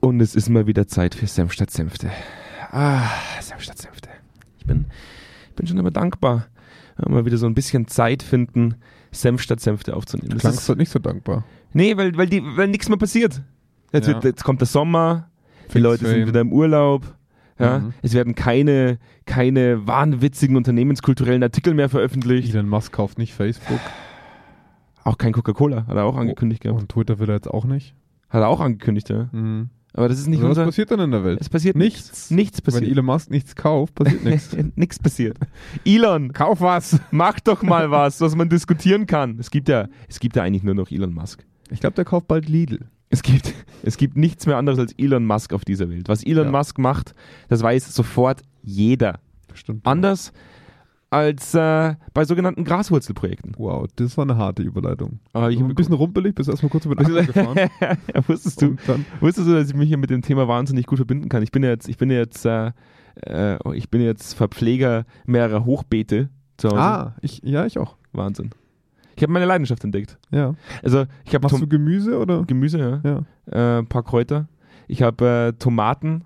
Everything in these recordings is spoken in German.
Und es ist mal wieder Zeit für Senf statt Senfte. Ah, Senf statt Senfte. Ich bin, ich bin schon immer dankbar, wenn wir mal wieder so ein bisschen Zeit finden, Senf statt Senfte aufzunehmen. Du klangst halt nicht so dankbar. nee, weil, weil, die, weil nichts mehr passiert. Jetzt, Ja. wird, jetzt kommt der Sommer, die Fix Leute sind wieder im Urlaub. Ja, Mhm. Es werden keine, keine wahnwitzigen unternehmenskulturellen Artikel mehr veröffentlicht. Elon Musk kauft nicht Facebook. Auch kein Coca-Cola, hat er auch angekündigt gehabt. Und Twitter will er jetzt auch nicht. Hat er auch angekündigt, ja. Mhm. Aber das ist nicht Also was unser. passiert dann in der Welt? Es passiert Nichts. Nichts Wenn passiert. Elon Musk nichts kauft, passiert nichts. nichts passiert. Elon, Kauf was! mach doch mal was, was man diskutieren kann. Es gibt ja, es gibt ja eigentlich nur noch Elon Musk. Ich glaube, der kauft bald Lidl. Es gibt, es gibt nichts mehr anderes als Elon Musk auf dieser Welt. Was Elon Ja. Musk macht, das weiß sofort jeder. Bestimmt. Anders als äh, bei sogenannten Graswurzelprojekten. Wow, das war eine harte Überleitung. Aber ich ein bisschen rumpelig, bist erstmal kurz über den Acker gefahren. ja, wusstest du, wusstest du, dass ich mich hier mit dem Thema wahnsinnig gut verbinden kann? Ich bin jetzt, ich bin jetzt, äh, äh, ich bin jetzt Verpfleger mehrerer Hochbeete zu Hause. ah, ich, ja, ich auch. Wahnsinn. Ich habe meine Leidenschaft entdeckt. Ja. Also ich habe Machst du Gemüse oder? Gemüse, ja. Ja. Äh, ein paar Kräuter. Ich habe äh, Tomaten,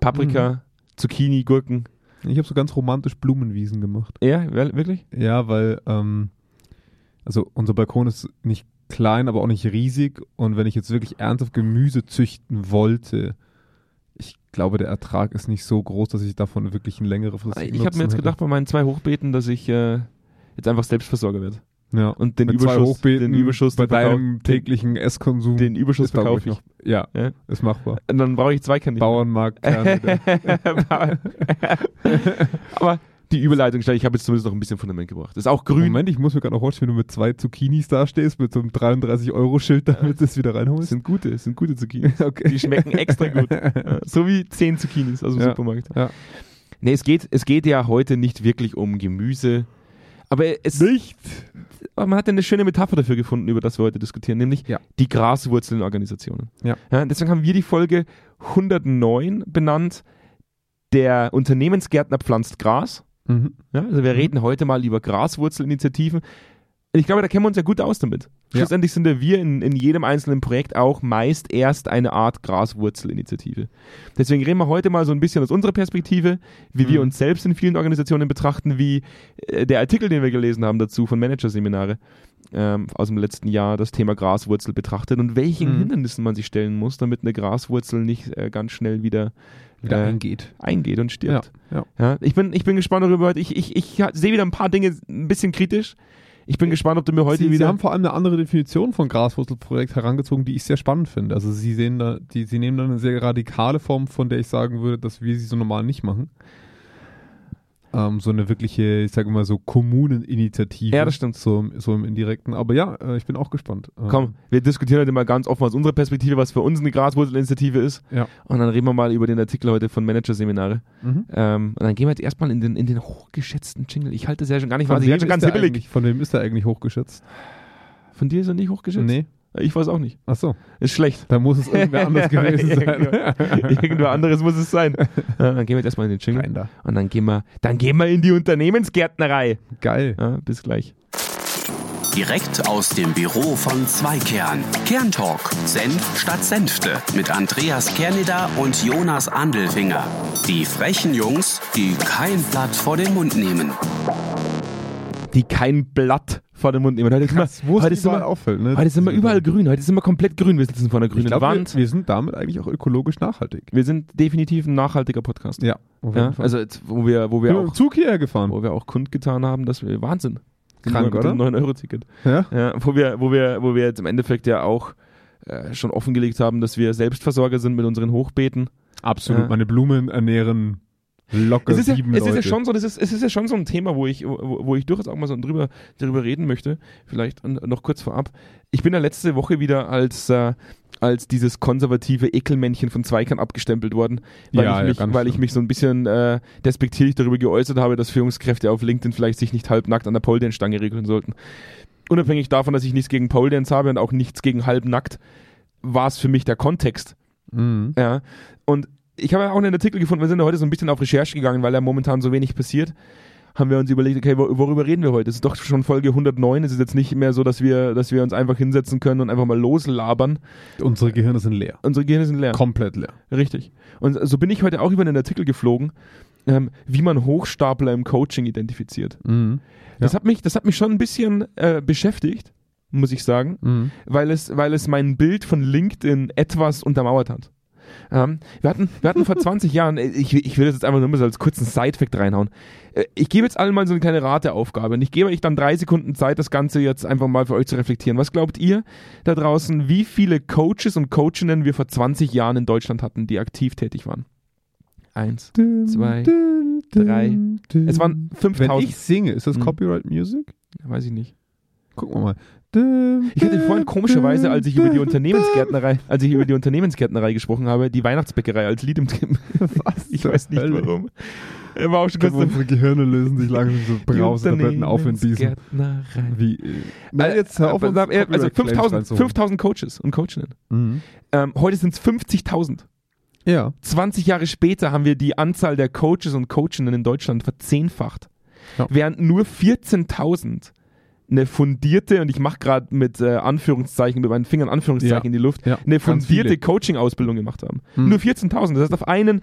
Paprika, Mhm. Zucchini, Gurken. Ich habe so ganz romantisch Blumenwiesen gemacht. Ja, wirklich? Ja, weil, ähm, also unser Balkon ist nicht klein, aber auch nicht riesig. Und wenn ich jetzt wirklich ernsthaft Gemüse züchten wollte, ich glaube, der Ertrag ist nicht so groß, dass ich davon wirklich ein längere Frist Ich habe mir jetzt gedacht bei meinen zwei Hochbeeten, dass ich äh, jetzt einfach Selbstversorger werde. Ja. Und den Mit Überschuss, den Überschuss bei deinem täglichen Esskonsum den, Überschuss verkaufe ich. noch, ja, Ja. ist machbar. Und dann brauche ich zwei Kandidaten. Bauernmarkt. Aber die Überleitung, schnell, ich habe jetzt zumindest noch ein bisschen Fundament gebracht. Ist auch grün. Moment, ich muss mir gerade noch vorstellen, wenn du mit zwei Zucchinis dastehst, mit so einem 33-Euro-Schild, damit du es wieder reinholst. sind gute, das sind gute Zucchini. Okay. Die schmecken extra gut. So wie zehn Zucchinis aus dem Ja. Supermarkt. Ja. Nee, es geht, es geht ja heute nicht wirklich um Gemüse. Aber es Nicht? aber man hat eine schöne Metapher dafür gefunden, über das wir heute diskutieren, nämlich Ja. die Graswurzelorganisationen. Ja. Ja, deswegen haben wir die Folge 109 benannt. Der Unternehmensgärtner pflanzt Gras. Mhm. Ja, also wir Mhm. reden heute mal über Graswurzelinitiativen. Ich glaube, da kennen wir uns ja gut aus damit. Ja. Schlussendlich sind ja wir in, in jedem einzelnen Projekt auch meist erst eine Art Graswurzelinitiative. Deswegen reden wir heute mal so ein bisschen aus unserer Perspektive, wie wir Mhm. uns selbst in vielen Organisationen betrachten, wie äh, der Artikel, den wir gelesen haben dazu von Managerseminare ähm, aus dem letzten Jahr, das Thema Graswurzel betrachtet und welchen Mhm. Hindernissen man sich stellen muss, damit eine Graswurzel nicht äh, ganz schnell wieder Wieder äh, eingeht. eingeht und stirbt. Ja. Ja, ich, bin, ich bin gespannt darüber. heute. Ich, ich, ich sehe wieder ein paar Dinge ein bisschen kritisch. Ich bin gespannt, ob du mir heute Sie, Sie wieder. haben vor allem eine andere Definition von Graswurzelprojekt herangezogen, die ich sehr spannend finde. Also Sie sehen da, die, Sie nehmen da eine sehr radikale Form, von der ich sagen würde, dass wir sie so normal nicht machen. Ähm, so eine wirkliche, ich sage mal so Kommuneninitiative. Ja, das stimmt. So, im- so im Indirekten. Aber ja, äh, ich bin auch gespannt. Ähm, Komm, wir diskutieren heute mal ganz offen aus unserer Perspektive, was für uns eine Graswurzelinitiative ist. Ja. Und dann reden wir mal über den Artikel heute von Managerseminare. Mhm. Ähm, und dann gehen wir jetzt erstmal in den, in den hochgeschätzten Jingle. Ich halte das ja schon gar nicht Von, was. Ich ganz der hibbelig. von wem ist er eigentlich hochgeschätzt? Von dir ist er nicht hochgeschätzt? Nee. Ich weiß auch nicht. Ach so. Ist schlecht. Da muss es irgendwer anders gewesen sein. Irgendwer- Irgendwer anderes muss es sein. Ja, dann gehen wir jetzt erstmal in den Jingle. Da. Und dann gehen wir, dann gehen wir in die Unternehmensgärtnerei. Geil. Ja, bis gleich. Direkt aus dem Büro von Zweikern. Kerntalk. Senf statt Senfte. Mit Andreas Kerneder und Jonas Andelfinger. Die frechen Jungs, die kein Blatt vor den Mund nehmen. Die kein Blatt vor dem Mund nehmen. Heute ist immer, Krass, wo es heute ist immer, auffällt. Ne? heute sind wir überall grün. Heute sind wir komplett grün. Wir sitzen vor einer grünen Ich glaube, Wand. wir, wir sind damit eigentlich auch ökologisch nachhaltig. Wir sind definitiv ein nachhaltiger Podcast. Ja, Ja, also jetzt, wo wir, wo wir wir auch, Zug hierher gefahren. wo wir auch kundgetan haben, dass wir Wahnsinn. Krank, mit dem oder? 9-Euro-Ticket. Ja? Ja, wo wir, wo wir, wo wir jetzt im Endeffekt ja auch äh, schon offengelegt haben, dass wir Selbstversorger sind mit unseren Hochbeeten. Absolut. Ja. Meine Blumen ernähren locker Es ist, ja, sieben es Leute. ist ja schon so, das ist, es ist ja schon so ein Thema, wo ich, wo, wo ich durchaus auch mal so drüber, darüber reden möchte. Vielleicht noch kurz vorab. Ich bin ja letzte Woche wieder als, äh, als dieses konservative Ekelmännchen von Zweikern abgestempelt worden, weil, Ja, ich, ja, mich, ganz weil ich mich so ein bisschen äh, despektierlich darüber geäußert habe, dass Führungskräfte auf LinkedIn vielleicht sich nicht halbnackt an der Pole Stange regeln sollten. Unabhängig davon, dass ich nichts gegen Pole habe und auch nichts gegen halbnackt, war es für mich der Kontext. Mhm. Ja. Und ich habe ja auch einen Artikel gefunden, wir sind ja heute so ein bisschen auf Recherche gegangen, weil ja momentan so wenig passiert. haben wir uns überlegt, okay, wor- worüber reden wir heute? Es ist doch schon Folge 109. Es ist jetzt nicht mehr so, dass wir, dass wir uns einfach hinsetzen können und einfach mal loslabern. Unsere Gehirne sind leer. Unsere Gehirne sind leer. Komplett leer. Richtig. Und so bin ich heute auch über einen Artikel geflogen, ähm, wie man Hochstapler im Coaching identifiziert. Mhm. Das, Ja. hat mich, das hat mich schon ein bisschen äh, beschäftigt, muss ich sagen, Mhm. weil es, weil es mein Bild von LinkedIn etwas untermauert hat. Ähm, wir, hatten, wir hatten vor 20 Jahren, äh, ich, ich will das jetzt einfach nur mal so als kurzen Side-Fact reinhauen. Äh, Ich gebe jetzt allen mal so eine kleine Rateaufgabe und ich gebe euch dann drei Sekunden Zeit, das Ganze jetzt einfach mal für euch zu reflektieren. Was glaubt ihr da draußen, wie viele Coaches und Coachinnen wir vor 20 Jahren in Deutschland hatten, die aktiv tätig waren? Eins, zwei, drei. Es waren Wenn 5000. ich singe, ist das Mhm. Copyright Music? Weiß ich nicht. Gucken wir mal. Ich hatte vorhin komischerweise, als ich über die Unternehmensgärtnerei, als ich über die Unternehmensgärtnerei gesprochen habe, die Weihnachtsbäckerei als Lied im Was Ich weiß nicht Hölle? warum. Er war auch schon kurz unsere Gehirne lösen sich langsam so Brausetabletten auf in diesen. Wie, äh, nein, jetzt hör auf, Äh, uns also Copyright-Claims 5000, reinzuholen. 5000 Coaches und Coachinnen. Mhm. Ähm, heute sind es 50.000. Ja. 20 Jahre später haben wir die Anzahl der Coaches und Coachinnen in Deutschland verzehnfacht. Ja. Während nur 14.000 eine fundierte, und ich mache gerade mit äh, Anführungszeichen, mit meinen Fingern Anführungszeichen Ja. in die Luft, Ja, eine fundierte. Coaching-Ausbildung gemacht haben. Hm. Nur 14.000. Das heißt, auf einen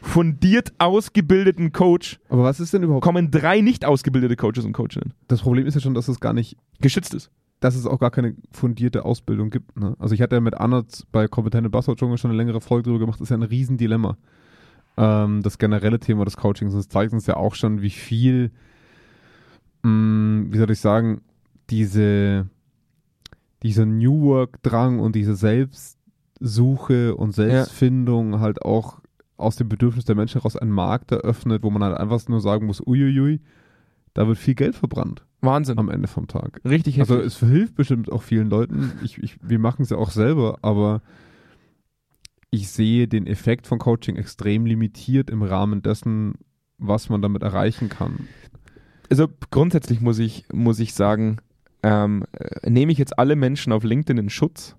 fundiert ausgebildeten Coach Aber was ist denn überhaupt? kommen drei nicht ausgebildete Coaches und Coachinnen. Das Problem ist ja schon, dass es gar nicht, Geschützt ist. dass es auch gar keine fundierte Ausbildung gibt. Ne? Also ich hatte ja mit Anna bei Kompetente Buzzword schon eine längere Folge darüber gemacht. Das ist ja ein Riesendilemma. Ähm, das generelle Thema des Coachings. Das zeigt uns ja auch schon, wie viel, mh, wie soll ich sagen, diese, dieser New Work-Drang und diese Selbstsuche und Selbstfindung halt auch aus dem Bedürfnis der Menschen heraus einen Markt eröffnet, wo man halt einfach nur sagen muss, uiuiui, da wird viel Geld verbrannt Wahnsinn. am Ende vom Tag. Richtig Also heftig. es hilft bestimmt auch vielen Leuten. Ich, ich, wir machen es ja auch selber, aber ich sehe den Effekt von Coaching extrem limitiert im Rahmen dessen, was man damit erreichen kann. also grundsätzlich muss ich, muss ich sagen, ähm, äh, nehme ich jetzt alle Menschen auf LinkedIn in Schutz,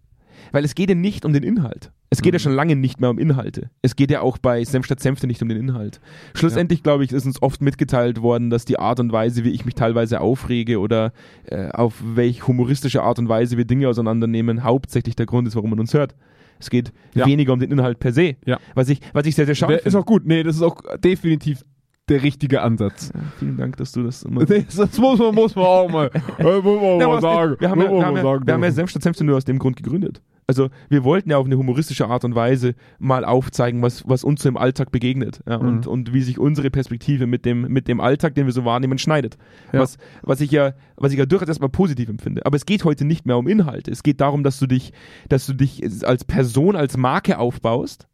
weil es geht ja nicht um den Inhalt. Es geht ja Mhm. schon lange nicht mehr um Inhalte. Es geht ja auch bei Senf statt Senfte nicht um den Inhalt. Schlussendlich, glaube ich, ist uns oft mitgeteilt worden, dass die Art und Weise, wie ich mich teilweise aufrege oder äh, auf welch humoristische Art und Weise wir Dinge auseinandernehmen, hauptsächlich der Grund ist, warum man uns hört. Es geht Ja. weniger um den Inhalt per se. Ja. Was ich, was ich sehr, sehr schade Wär- ist finde. auch gut. Nee, das ist auch definitiv der richtige Ansatz. Ja, vielen Dank, dass du das immer Nee, das muss man, muss man auch mal, muss man Ja, mal sagen. Wir haben, ja, wir, haben ja, wir haben ja dürfen. Senf statt Senfte nur aus dem Grund gegründet. Also wir wollten ja auf eine humoristische Art und Weise mal aufzeigen, was, was uns so im Alltag begegnet ja, Mhm. und, und wie sich unsere Perspektive mit dem, mit dem Alltag, den wir so wahrnehmen, schneidet. Ja. Was, was, ich ja, was ich ja durchaus erstmal positiv empfinde. Aber es geht heute nicht mehr um Inhalte. Es geht darum, dass du dich, dass du dich als Person, als Marke aufbaust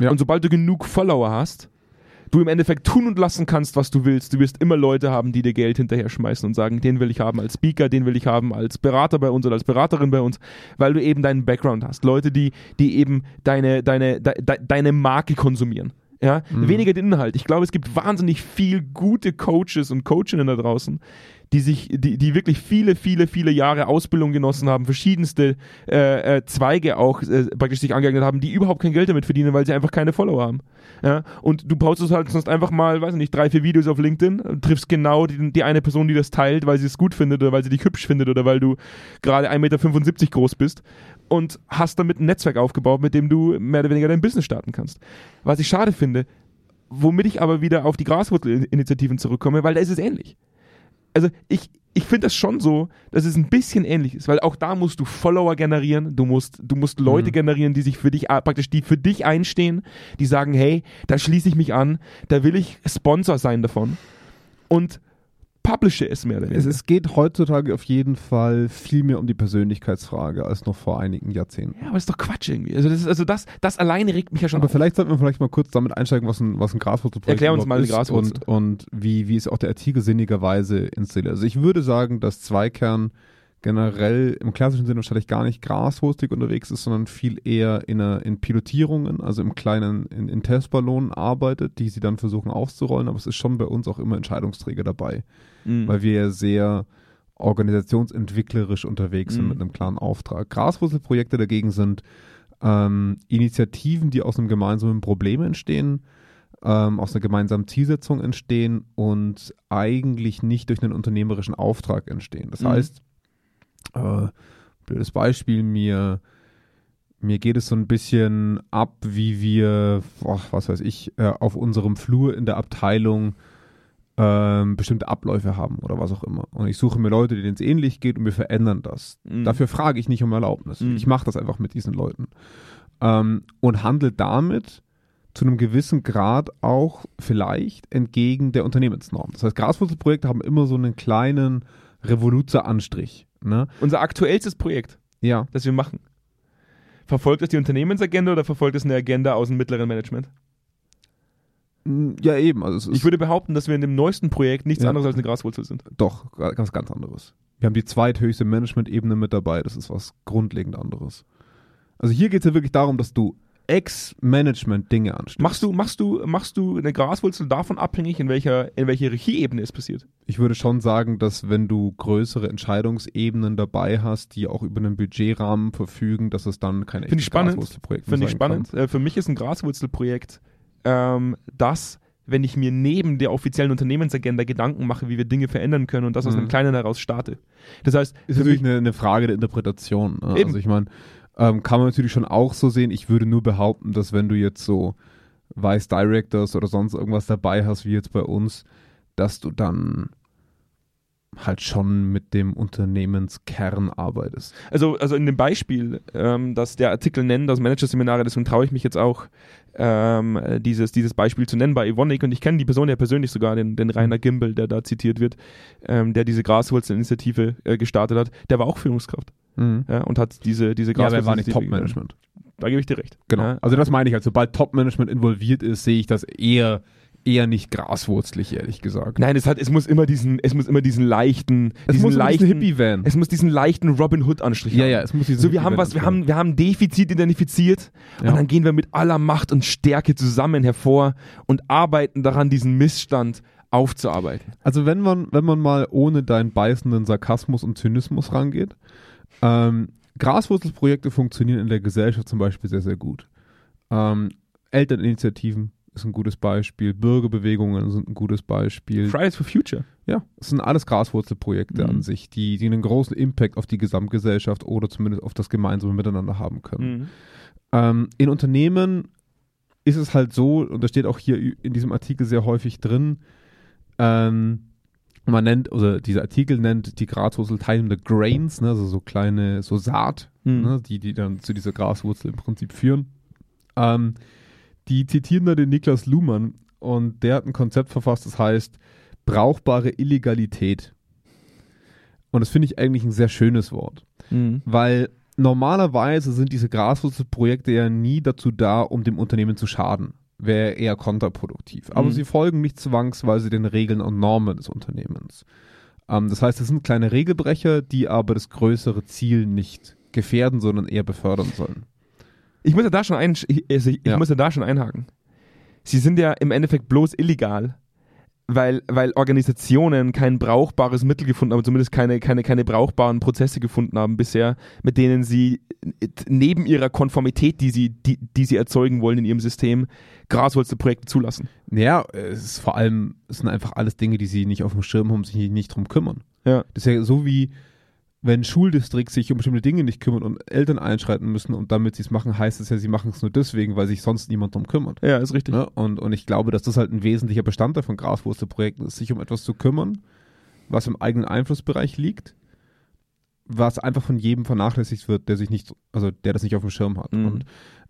Ja. und sobald du genug Follower hast, du im Endeffekt tun und lassen kannst, was du willst. Du wirst immer Leute haben, die dir Geld hinterher schmeißen und sagen, den will ich haben als Speaker, den will ich haben als Berater bei uns oder als Beraterin bei uns, weil du eben deinen Background hast. Leute, die, die eben deine, deine, de, de, deine Marke konsumieren. Ja, Mhm. weniger den Inhalt. Ich glaube, es gibt wahnsinnig viel gute Coaches und Coachinnen da draußen, die sich, die, die wirklich viele, viele, viele Jahre Ausbildung genossen haben, verschiedenste äh, äh, Zweige auch äh, praktisch sich angeeignet haben, die überhaupt kein Geld damit verdienen, weil sie einfach keine Follower haben. Ja? Und du postest halt sonst einfach mal, weiß nicht, drei, vier Videos auf LinkedIn, äh, triffst genau die, die eine Person, die das teilt, weil sie es gut findet oder weil sie dich hübsch findet oder weil du gerade 1,75 Meter groß bist und hast damit ein Netzwerk aufgebaut, mit dem du mehr oder weniger dein Business starten kannst. Was ich schade finde, womit ich aber wieder auf die Graswurzelinitiativen zurückkomme, weil da ist es ähnlich. Also ich, ich finde das schon so, dass es ein bisschen ähnlich ist, weil auch da musst du Follower generieren, du musst, du musst Leute Mhm. generieren, die sich für dich, praktisch die für dich einstehen, die sagen, hey, da schließe ich mich an, da will ich Sponsor sein davon und publishe es mehr oder Es, weniger. es geht heutzutage auf jeden Fall viel mehr um die Persönlichkeitsfrage als noch vor einigen Jahrzehnten. ja, aber das ist doch Quatsch irgendwie. Also das, ist, also das, das alleine regt mich ja schon Aber auf. vielleicht sollten wir vielleicht mal kurz damit einsteigen, was ein, was ein Graswurzelprojekt Erklär uns mal ist Graswurzel. und, und wie, wie es auch der Artikel sinnigerweise installiert. Also ich würde sagen, dass Zweikern generell im klassischen Sinne wahrscheinlich gar nicht graswurstig unterwegs ist, sondern viel eher in, einer, in Pilotierungen, also im kleinen, in, in Testballonen arbeitet, die sie dann versuchen auszurollen. Aber es ist schon bei uns auch immer Entscheidungsträger dabei, Mhm. weil wir ja sehr organisationsentwicklerisch unterwegs sind Mhm. mit einem klaren Auftrag. Graswurzelprojekte dagegen sind ähm, Initiativen, die aus einem gemeinsamen Problem entstehen, ähm, aus einer gemeinsamen Zielsetzung entstehen und eigentlich nicht durch einen unternehmerischen Auftrag entstehen. Das Mhm. heißt, äh, blödes Beispiel, mir, mir geht es so ein bisschen ab, wie wir, boah, was weiß ich, äh, auf unserem Flur in der Abteilung ähm, bestimmte Abläufe haben oder was auch immer. Und ich suche mir Leute, denen es ähnlich geht und wir verändern das. Mhm. Dafür frage ich nicht um Erlaubnis. Mhm. Ich mache das einfach mit diesen Leuten. Ähm, und handle damit zu einem gewissen Grad auch vielleicht entgegen der Unternehmensnorm. Das heißt, Graswurzelprojekte haben immer so einen kleinen Revoluzer-Anstrich. Ne? Unser aktuellstes Projekt, Ja. das wir machen. Verfolgt es die Unternehmensagenda oder verfolgt es eine Agenda aus dem mittleren Management? Ja, eben. Also ist Ich würde behaupten, dass wir in dem neuesten Projekt nichts Ja. anderes als eine Graswurzel sind. doch ganz, ganz anderes. Wir haben die zweithöchste Management-Ebene mit dabei. Das ist was grundlegend anderes. Also hier geht es ja wirklich darum, dass du Ex-Management-Dinge anstellst. Machst du, machst du, machst du eine Graswurzel davon abhängig, in welcher, in welcher Hierarchieebene es passiert? Ich würde schon sagen, dass wenn du größere Entscheidungsebenen dabei hast, die auch über einen Budgetrahmen verfügen, dass es dann kein Finde ich spannend. Graswurzelprojekt mehr Finde ich sein spannend. Äh, für mich ist ein Graswurzelprojekt ähm, das, wenn ich mir neben der offiziellen Unternehmensagenda Gedanken mache, wie wir Dinge verändern können und das aus Mhm. einem Kleinen heraus starte. Das heißt, Ist natürlich eine, eine Frage der Interpretation. Ne? Also ich meine, ähm, kann man natürlich schon auch so sehen. Ich würde nur behaupten, dass wenn du jetzt so Vice Directors oder sonst irgendwas dabei hast, wie jetzt bei uns, dass du dann halt schon mit dem Unternehmenskern arbeitest. also, also in dem Beispiel, ähm, dass der Artikel nennt, das Managerseminare, deswegen traue ich mich jetzt auch, ähm, äh, dieses, dieses Beispiel zu nennen bei Evonik und ich kenne die Person ja persönlich sogar, den, den Rainer Gimbel, der da zitiert wird, ähm, der diese Graswurzelinitiative äh, gestartet hat, der war auch Führungskraft Mhm. ja, und hat diese, diese Ja, aber er war nicht Graswurzelinitiative. Top-Management. Da gebe ich dir recht. Genau. Ja, Also das meine ich halt. Sobald Top-Management involviert ist, sehe ich das eher, eher nicht graswurzlig, ehrlich gesagt. Nein, es hat, es muss immer diesen, es muss immer diesen leichten, es diesen muss leichten, bisschen Hippie-Van. es muss diesen leichten Robin Hood Anstrich Ja, haben. ja, es muss diesen So, wir haben was, wir haben, wir haben ein Defizit identifiziert Ja. und dann gehen wir mit aller Macht und Stärke zusammen hervor und arbeiten daran, diesen Missstand aufzuarbeiten. Also wenn man, wenn man mal ohne deinen beißenden Sarkasmus und Zynismus rangeht, ähm, Graswurzelprojekte funktionieren in der Gesellschaft zum Beispiel sehr, sehr gut. Ähm, Elterninitiativen ist ein gutes Beispiel, Bürgerbewegungen sind ein gutes Beispiel. Fridays for Future. Ja, es sind alles Graswurzelprojekte Mhm. an sich, die, die einen großen Impact auf die Gesamtgesellschaft oder zumindest auf das gemeinsame Miteinander haben können. Mhm. Ähm, in Unternehmen ist es halt so, und das steht auch hier in diesem Artikel sehr häufig drin, ähm, man nennt, oder dieser Artikel nennt die Graswurzel teilende Grains, ne, also so kleine, so Saat, Mhm. ne, die, die dann zu dieser Graswurzel im Prinzip führen. Ähm, die zitieren da den Niklas Luhmann und der hat ein Konzept verfasst, das heißt brauchbare Illegalität. Und das finde ich eigentlich ein sehr schönes Wort. Mhm. Weil normalerweise sind diese Graswurzelprojekte ja nie dazu da, um dem Unternehmen zu schaden. Wäre eher kontraproduktiv. Aber Mhm. sie folgen nicht zwangsweise den Regeln und Normen des Unternehmens. Ähm, das heißt, es sind kleine Regelbrecher, die aber das größere Ziel nicht gefährden, sondern eher befördern sollen. Ich muss ja da schon ein, ich, also ich, ich Ja. muss ja da schon einhaken. Sie sind ja im Endeffekt bloß illegal, weil, weil Organisationen kein brauchbares Mittel gefunden haben, zumindest keine, keine, keine brauchbaren Prozesse gefunden haben bisher, mit denen sie äh, neben ihrer Konformität, die sie, die, die sie erzeugen wollen in ihrem System, Graswurzelprojekte zulassen. Naja, es ist vor allem, es sind einfach alles Dinge, die sie nicht auf dem Schirm haben, sich nicht drum kümmern. Ja. Das ist ja so wie, wenn Schuldistrikte sich um bestimmte Dinge nicht kümmern und Eltern einschreiten müssen und damit sie es machen, heißt es ja, sie machen es nur deswegen, weil sich sonst niemand drum kümmert. Ja, ist richtig. Ne? Und, und ich glaube, dass das halt ein wesentlicher Bestandteil von Graswurzelprojekten ist, sich um etwas zu kümmern, was im eigenen Einflussbereich liegt, was einfach von jedem vernachlässigt wird, der sich nicht, also der das nicht auf dem Schirm hat. Mhm. Und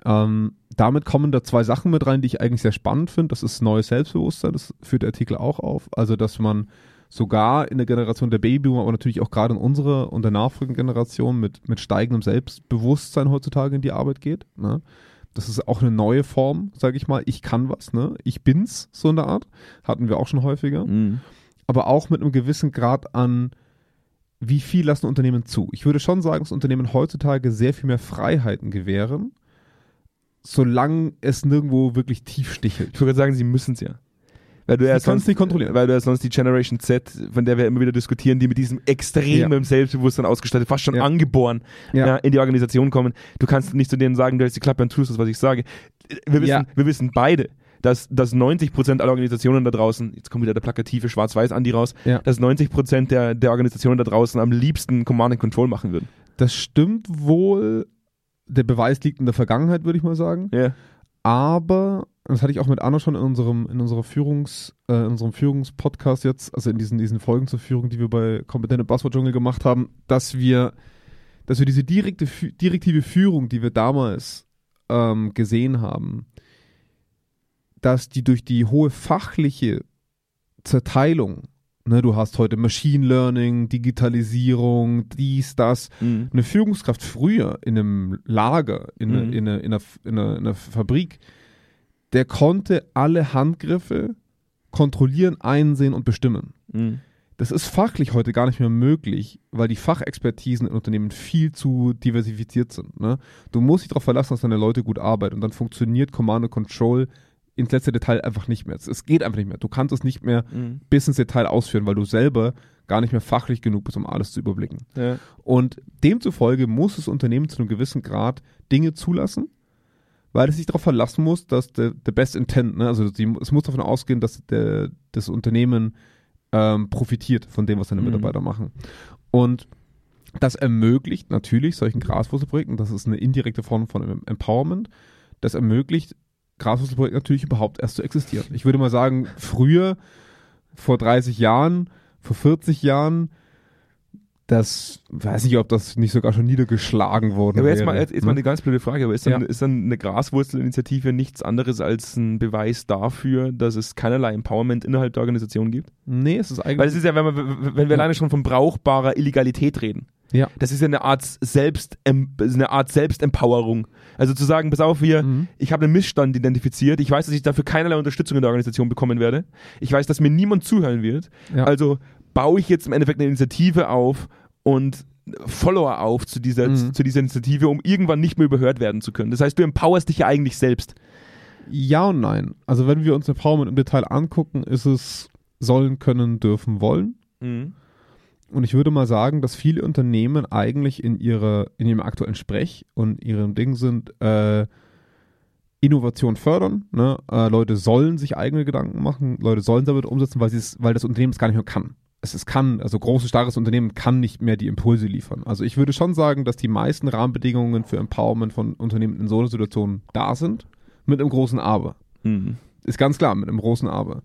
ähm, damit kommen da zwei Sachen mit rein, die ich eigentlich sehr spannend finde. Das ist neues Selbstbewusstsein, das führt der Artikel auch auf. Also, dass man sogar in der Generation der Babyboomer, aber natürlich auch gerade in unserer und der nachfolgenden Generation mit, mit steigendem Selbstbewusstsein heutzutage in die Arbeit geht. Ne? Das ist auch eine neue Form, sage ich mal. Ich kann was, ne? Ich bin's, so in der Art. Hatten wir auch schon häufiger. Mhm. Aber auch mit einem gewissen Grad an, wie viel lassen Unternehmen zu. Ich würde schon sagen, dass Unternehmen heutzutage sehr viel mehr Freiheiten gewähren, solange es nirgendwo wirklich tief stichelt. Ich würde sagen, sie müssen es ja. Weil du ja sonst nicht kontrollieren. Weil du ja sonst die Generation Z, von der wir immer wieder diskutieren, die mit diesem extremen Selbstbewusstsein ausgestattet, fast schon Ja. angeboren, Ja. ja. in die Organisation kommen. Du kannst nicht zu denen sagen, du hältst die Klappe und tust das, was ich sage. Wir wissen, Ja. wir wissen beide, dass, dass 90% aller Organisationen da draußen, jetzt kommt wieder der plakative Schwarz-Weiß-Andi raus, Ja. dass 90% der, der Organisationen da draußen am liebsten Command and Control machen würden. Das stimmt wohl. Der Beweis liegt in der Vergangenheit, würde ich mal sagen. Ja. Aber, das hatte ich auch mit Anna schon in unserem, in unserer Führungs, äh, in unserem Führungspodcast jetzt, also in diesen, diesen Folgen zur Führung, die wir bei Kompetente Buzzword Dschungel gemacht haben, dass wir, dass wir diese direkte, direktive Führung, die wir damals ähm, gesehen haben, dass die durch die hohe fachliche Zerteilung, ne, du hast heute Machine Learning, Digitalisierung, dies, das, Mhm. eine Führungskraft früher in einem Lager, in, Mhm. einer, in, einer, in, einer, in einer Fabrik, der konnte alle Handgriffe kontrollieren, einsehen und bestimmen. Mhm. Das ist fachlich heute gar nicht mehr möglich, weil die Fachexpertisen in Unternehmen viel zu diversifiziert sind. Ne? Du musst dich darauf verlassen, dass deine Leute gut arbeiten und dann funktioniert Command and Control ins letzte Detail einfach nicht mehr. Es, geht einfach nicht mehr. Du kannst es nicht mehr Mhm. bis ins Detail ausführen, weil du selber gar nicht mehr fachlich genug bist, um alles zu überblicken. Ja. Und demzufolge muss das Unternehmen zu einem gewissen Grad Dinge zulassen, weil es sich darauf verlassen muss, dass der, der Best Intent, ne, also die, es muss davon ausgehen, dass der, das Unternehmen ähm, profitiert von dem, was seine Mhm. Mitarbeiter machen. Und das ermöglicht natürlich solchen Graswurzelprojekten, das ist eine indirekte Form von Em- Empowerment, das ermöglicht Graswurzelprojekten natürlich überhaupt erst zu existieren. Ich würde mal sagen, früher, vor 30 Jahren, vor 40 Jahren, das weiß nicht, ob das nicht sogar schon niedergeschlagen worden Aber jetzt wäre. mal, jetzt, jetzt mal ne? eine ganz blöde Frage, aber ist dann, Ja. ist dann eine Graswurzelinitiative nichts anderes als ein Beweis dafür, dass es keinerlei Empowerment innerhalb der Organisation gibt? Nee, es ist eigentlich. Weil es ist ja, wenn, man, wenn wir alleine schon von brauchbarer Illegalität reden, ja. das ist ja eine Art Selbst, eine Art Selbstempowerung. Also zu sagen, pass auf, wir, Mhm. ich habe einen Missstand identifiziert, ich weiß, dass ich dafür keinerlei Unterstützung in der Organisation bekommen werde, ich weiß, dass mir niemand zuhören wird, Ja. also baue ich jetzt im Endeffekt eine Initiative auf und Follower auf zu dieser, Mhm. zu dieser Initiative, um irgendwann nicht mehr überhört werden zu können. Das heißt, du empowerst dich ja eigentlich selbst. Ja und nein. Also wenn wir uns Empowerment im Detail angucken, ist es sollen, können, dürfen, wollen. Und ich würde mal sagen, dass viele Unternehmen eigentlich in ihrer, in ihrem aktuellen Sprech und ihrem Ding sind, äh, Innovation fördern. Ne? Äh, Leute sollen sich eigene Gedanken machen, Leute sollen damit umsetzen, weil, sie es, weil das Unternehmen es gar nicht mehr kann. Es, es kann, also großes, starres Unternehmen kann nicht mehr die Impulse liefern. Also ich würde schon sagen, dass die meisten Rahmenbedingungen für Empowerment von Unternehmen in so einer Situation da sind, mit einem großen Aber. Mhm. Ist ganz klar, mit einem großen Aber.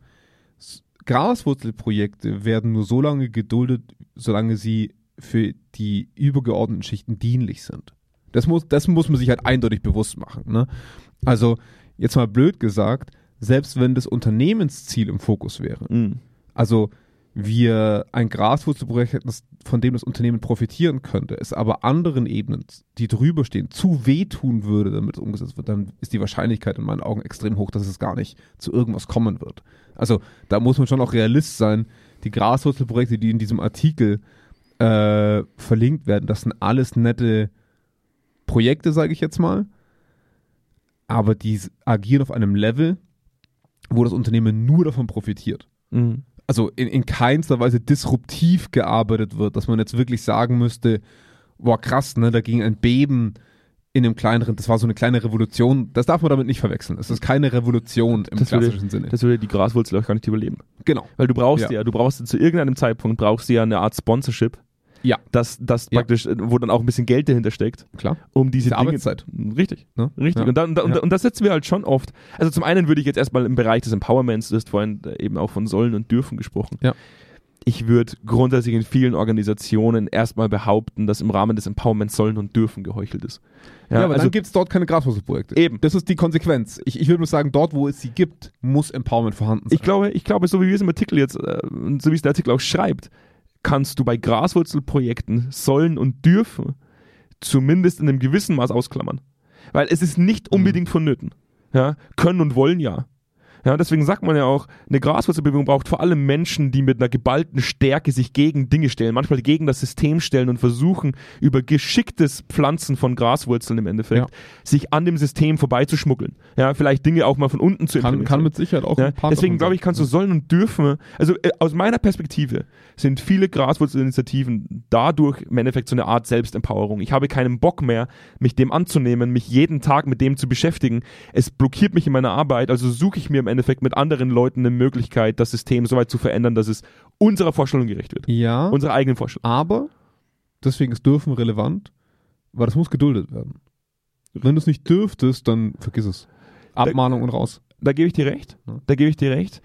Graswurzelprojekte werden nur so lange geduldet, solange sie für die übergeordneten Schichten dienlich sind. Das muss, das muss man sich halt eindeutig bewusst machen. Ne? Also, jetzt mal blöd gesagt, selbst wenn das Unternehmensziel im Fokus wäre, Mhm. also wir ein Graswurzelprojekt hätten, von dem das Unternehmen profitieren könnte, es aber anderen Ebenen, die drüber stehen, zu wehtun würde, damit es umgesetzt wird, dann ist die Wahrscheinlichkeit in meinen Augen extrem hoch, dass es gar nicht zu irgendwas kommen wird. Also da muss man schon auch Realist sein. Die Graswurzelprojekte, die in diesem Artikel äh, verlinkt werden, das sind alles nette Projekte, sage ich jetzt mal, aber die agieren auf einem Level, wo das Unternehmen nur davon profitiert Mhm. Also in, in keinster Weise disruptiv gearbeitet wird, dass man jetzt wirklich sagen müsste, boah krass, ne, da ging ein Beben in einem kleineren, das war so eine kleine Revolution, das darf man damit nicht verwechseln. Es ist keine Revolution im Das würde- klassischen Sinne. Das würde die Graswurzel auch gar nicht überleben. genau. Weil du brauchst ja, Ja. du brauchst zu irgendeinem Zeitpunkt brauchst du ja eine Art Sponsorship. Ja. Das, das Ja. praktisch, äh, wo dann auch ein bisschen Geld dahinter steckt, Klar. um diese Dinge. Arbeitszeit. Richtig. Ne? Richtig. Ja. Und, dann, und, Ja. und das setzen wir halt schon oft. Also zum einen würde ich jetzt erstmal im Bereich des Empowerments, du hast vorhin äh, eben auch von sollen und dürfen gesprochen. Ja. Ich würde grundsätzlich in vielen Organisationen erstmal behaupten, dass im Rahmen des Empowerments sollen und dürfen geheuchelt ist. Ja, aber also dann gibt es dort keine Graswurzelprojekte. Eben. Das ist die Konsequenz. Ich, ich würde nur sagen, dort, wo es sie gibt, muss Empowerment vorhanden sein. ich glaube, ich glaube, so wie wir es im Artikel jetzt, äh, so wie es der Artikel auch schreibt, kannst du bei Graswurzelprojekten sollen und dürfen zumindest in einem gewissen Maß ausklammern. Weil es ist nicht Mhm. unbedingt vonnöten. Ja? Können und wollen ja. Ja, deswegen sagt man ja auch, eine Graswurzelbewegung braucht vor allem Menschen, die mit einer geballten Stärke sich gegen Dinge stellen, manchmal gegen das System stellen und versuchen, über geschicktes Pflanzen von Graswurzeln im Endeffekt, Ja. sich an dem System vorbeizuschmuggeln. Ja, vielleicht Dinge auch mal von unten zu Kann, kann mit Sicherheit auch Ja, ein paar deswegen glaube ich, kannst du sollen und dürfen. Also äh, aus meiner Perspektive sind viele Graswurzelinitiativen dadurch im Endeffekt so eine Art Selbstempowerung. Ich habe keinen Bock mehr, mich dem anzunehmen, mich jeden Tag mit dem zu beschäftigen. Es blockiert mich in meiner Arbeit, also suche ich mir im Endeffekt mit anderen Leuten eine Möglichkeit, das System so weit zu verändern, dass es unserer Vorstellung gerecht wird. Ja, Unserer eigenen Vorstellung. aber deswegen ist dürfen relevant, weil das muss geduldet werden. Wenn du es nicht dürftest, dann vergiss es. Abmahnung und raus. Da gebe ich dir recht. Da gebe ich dir recht.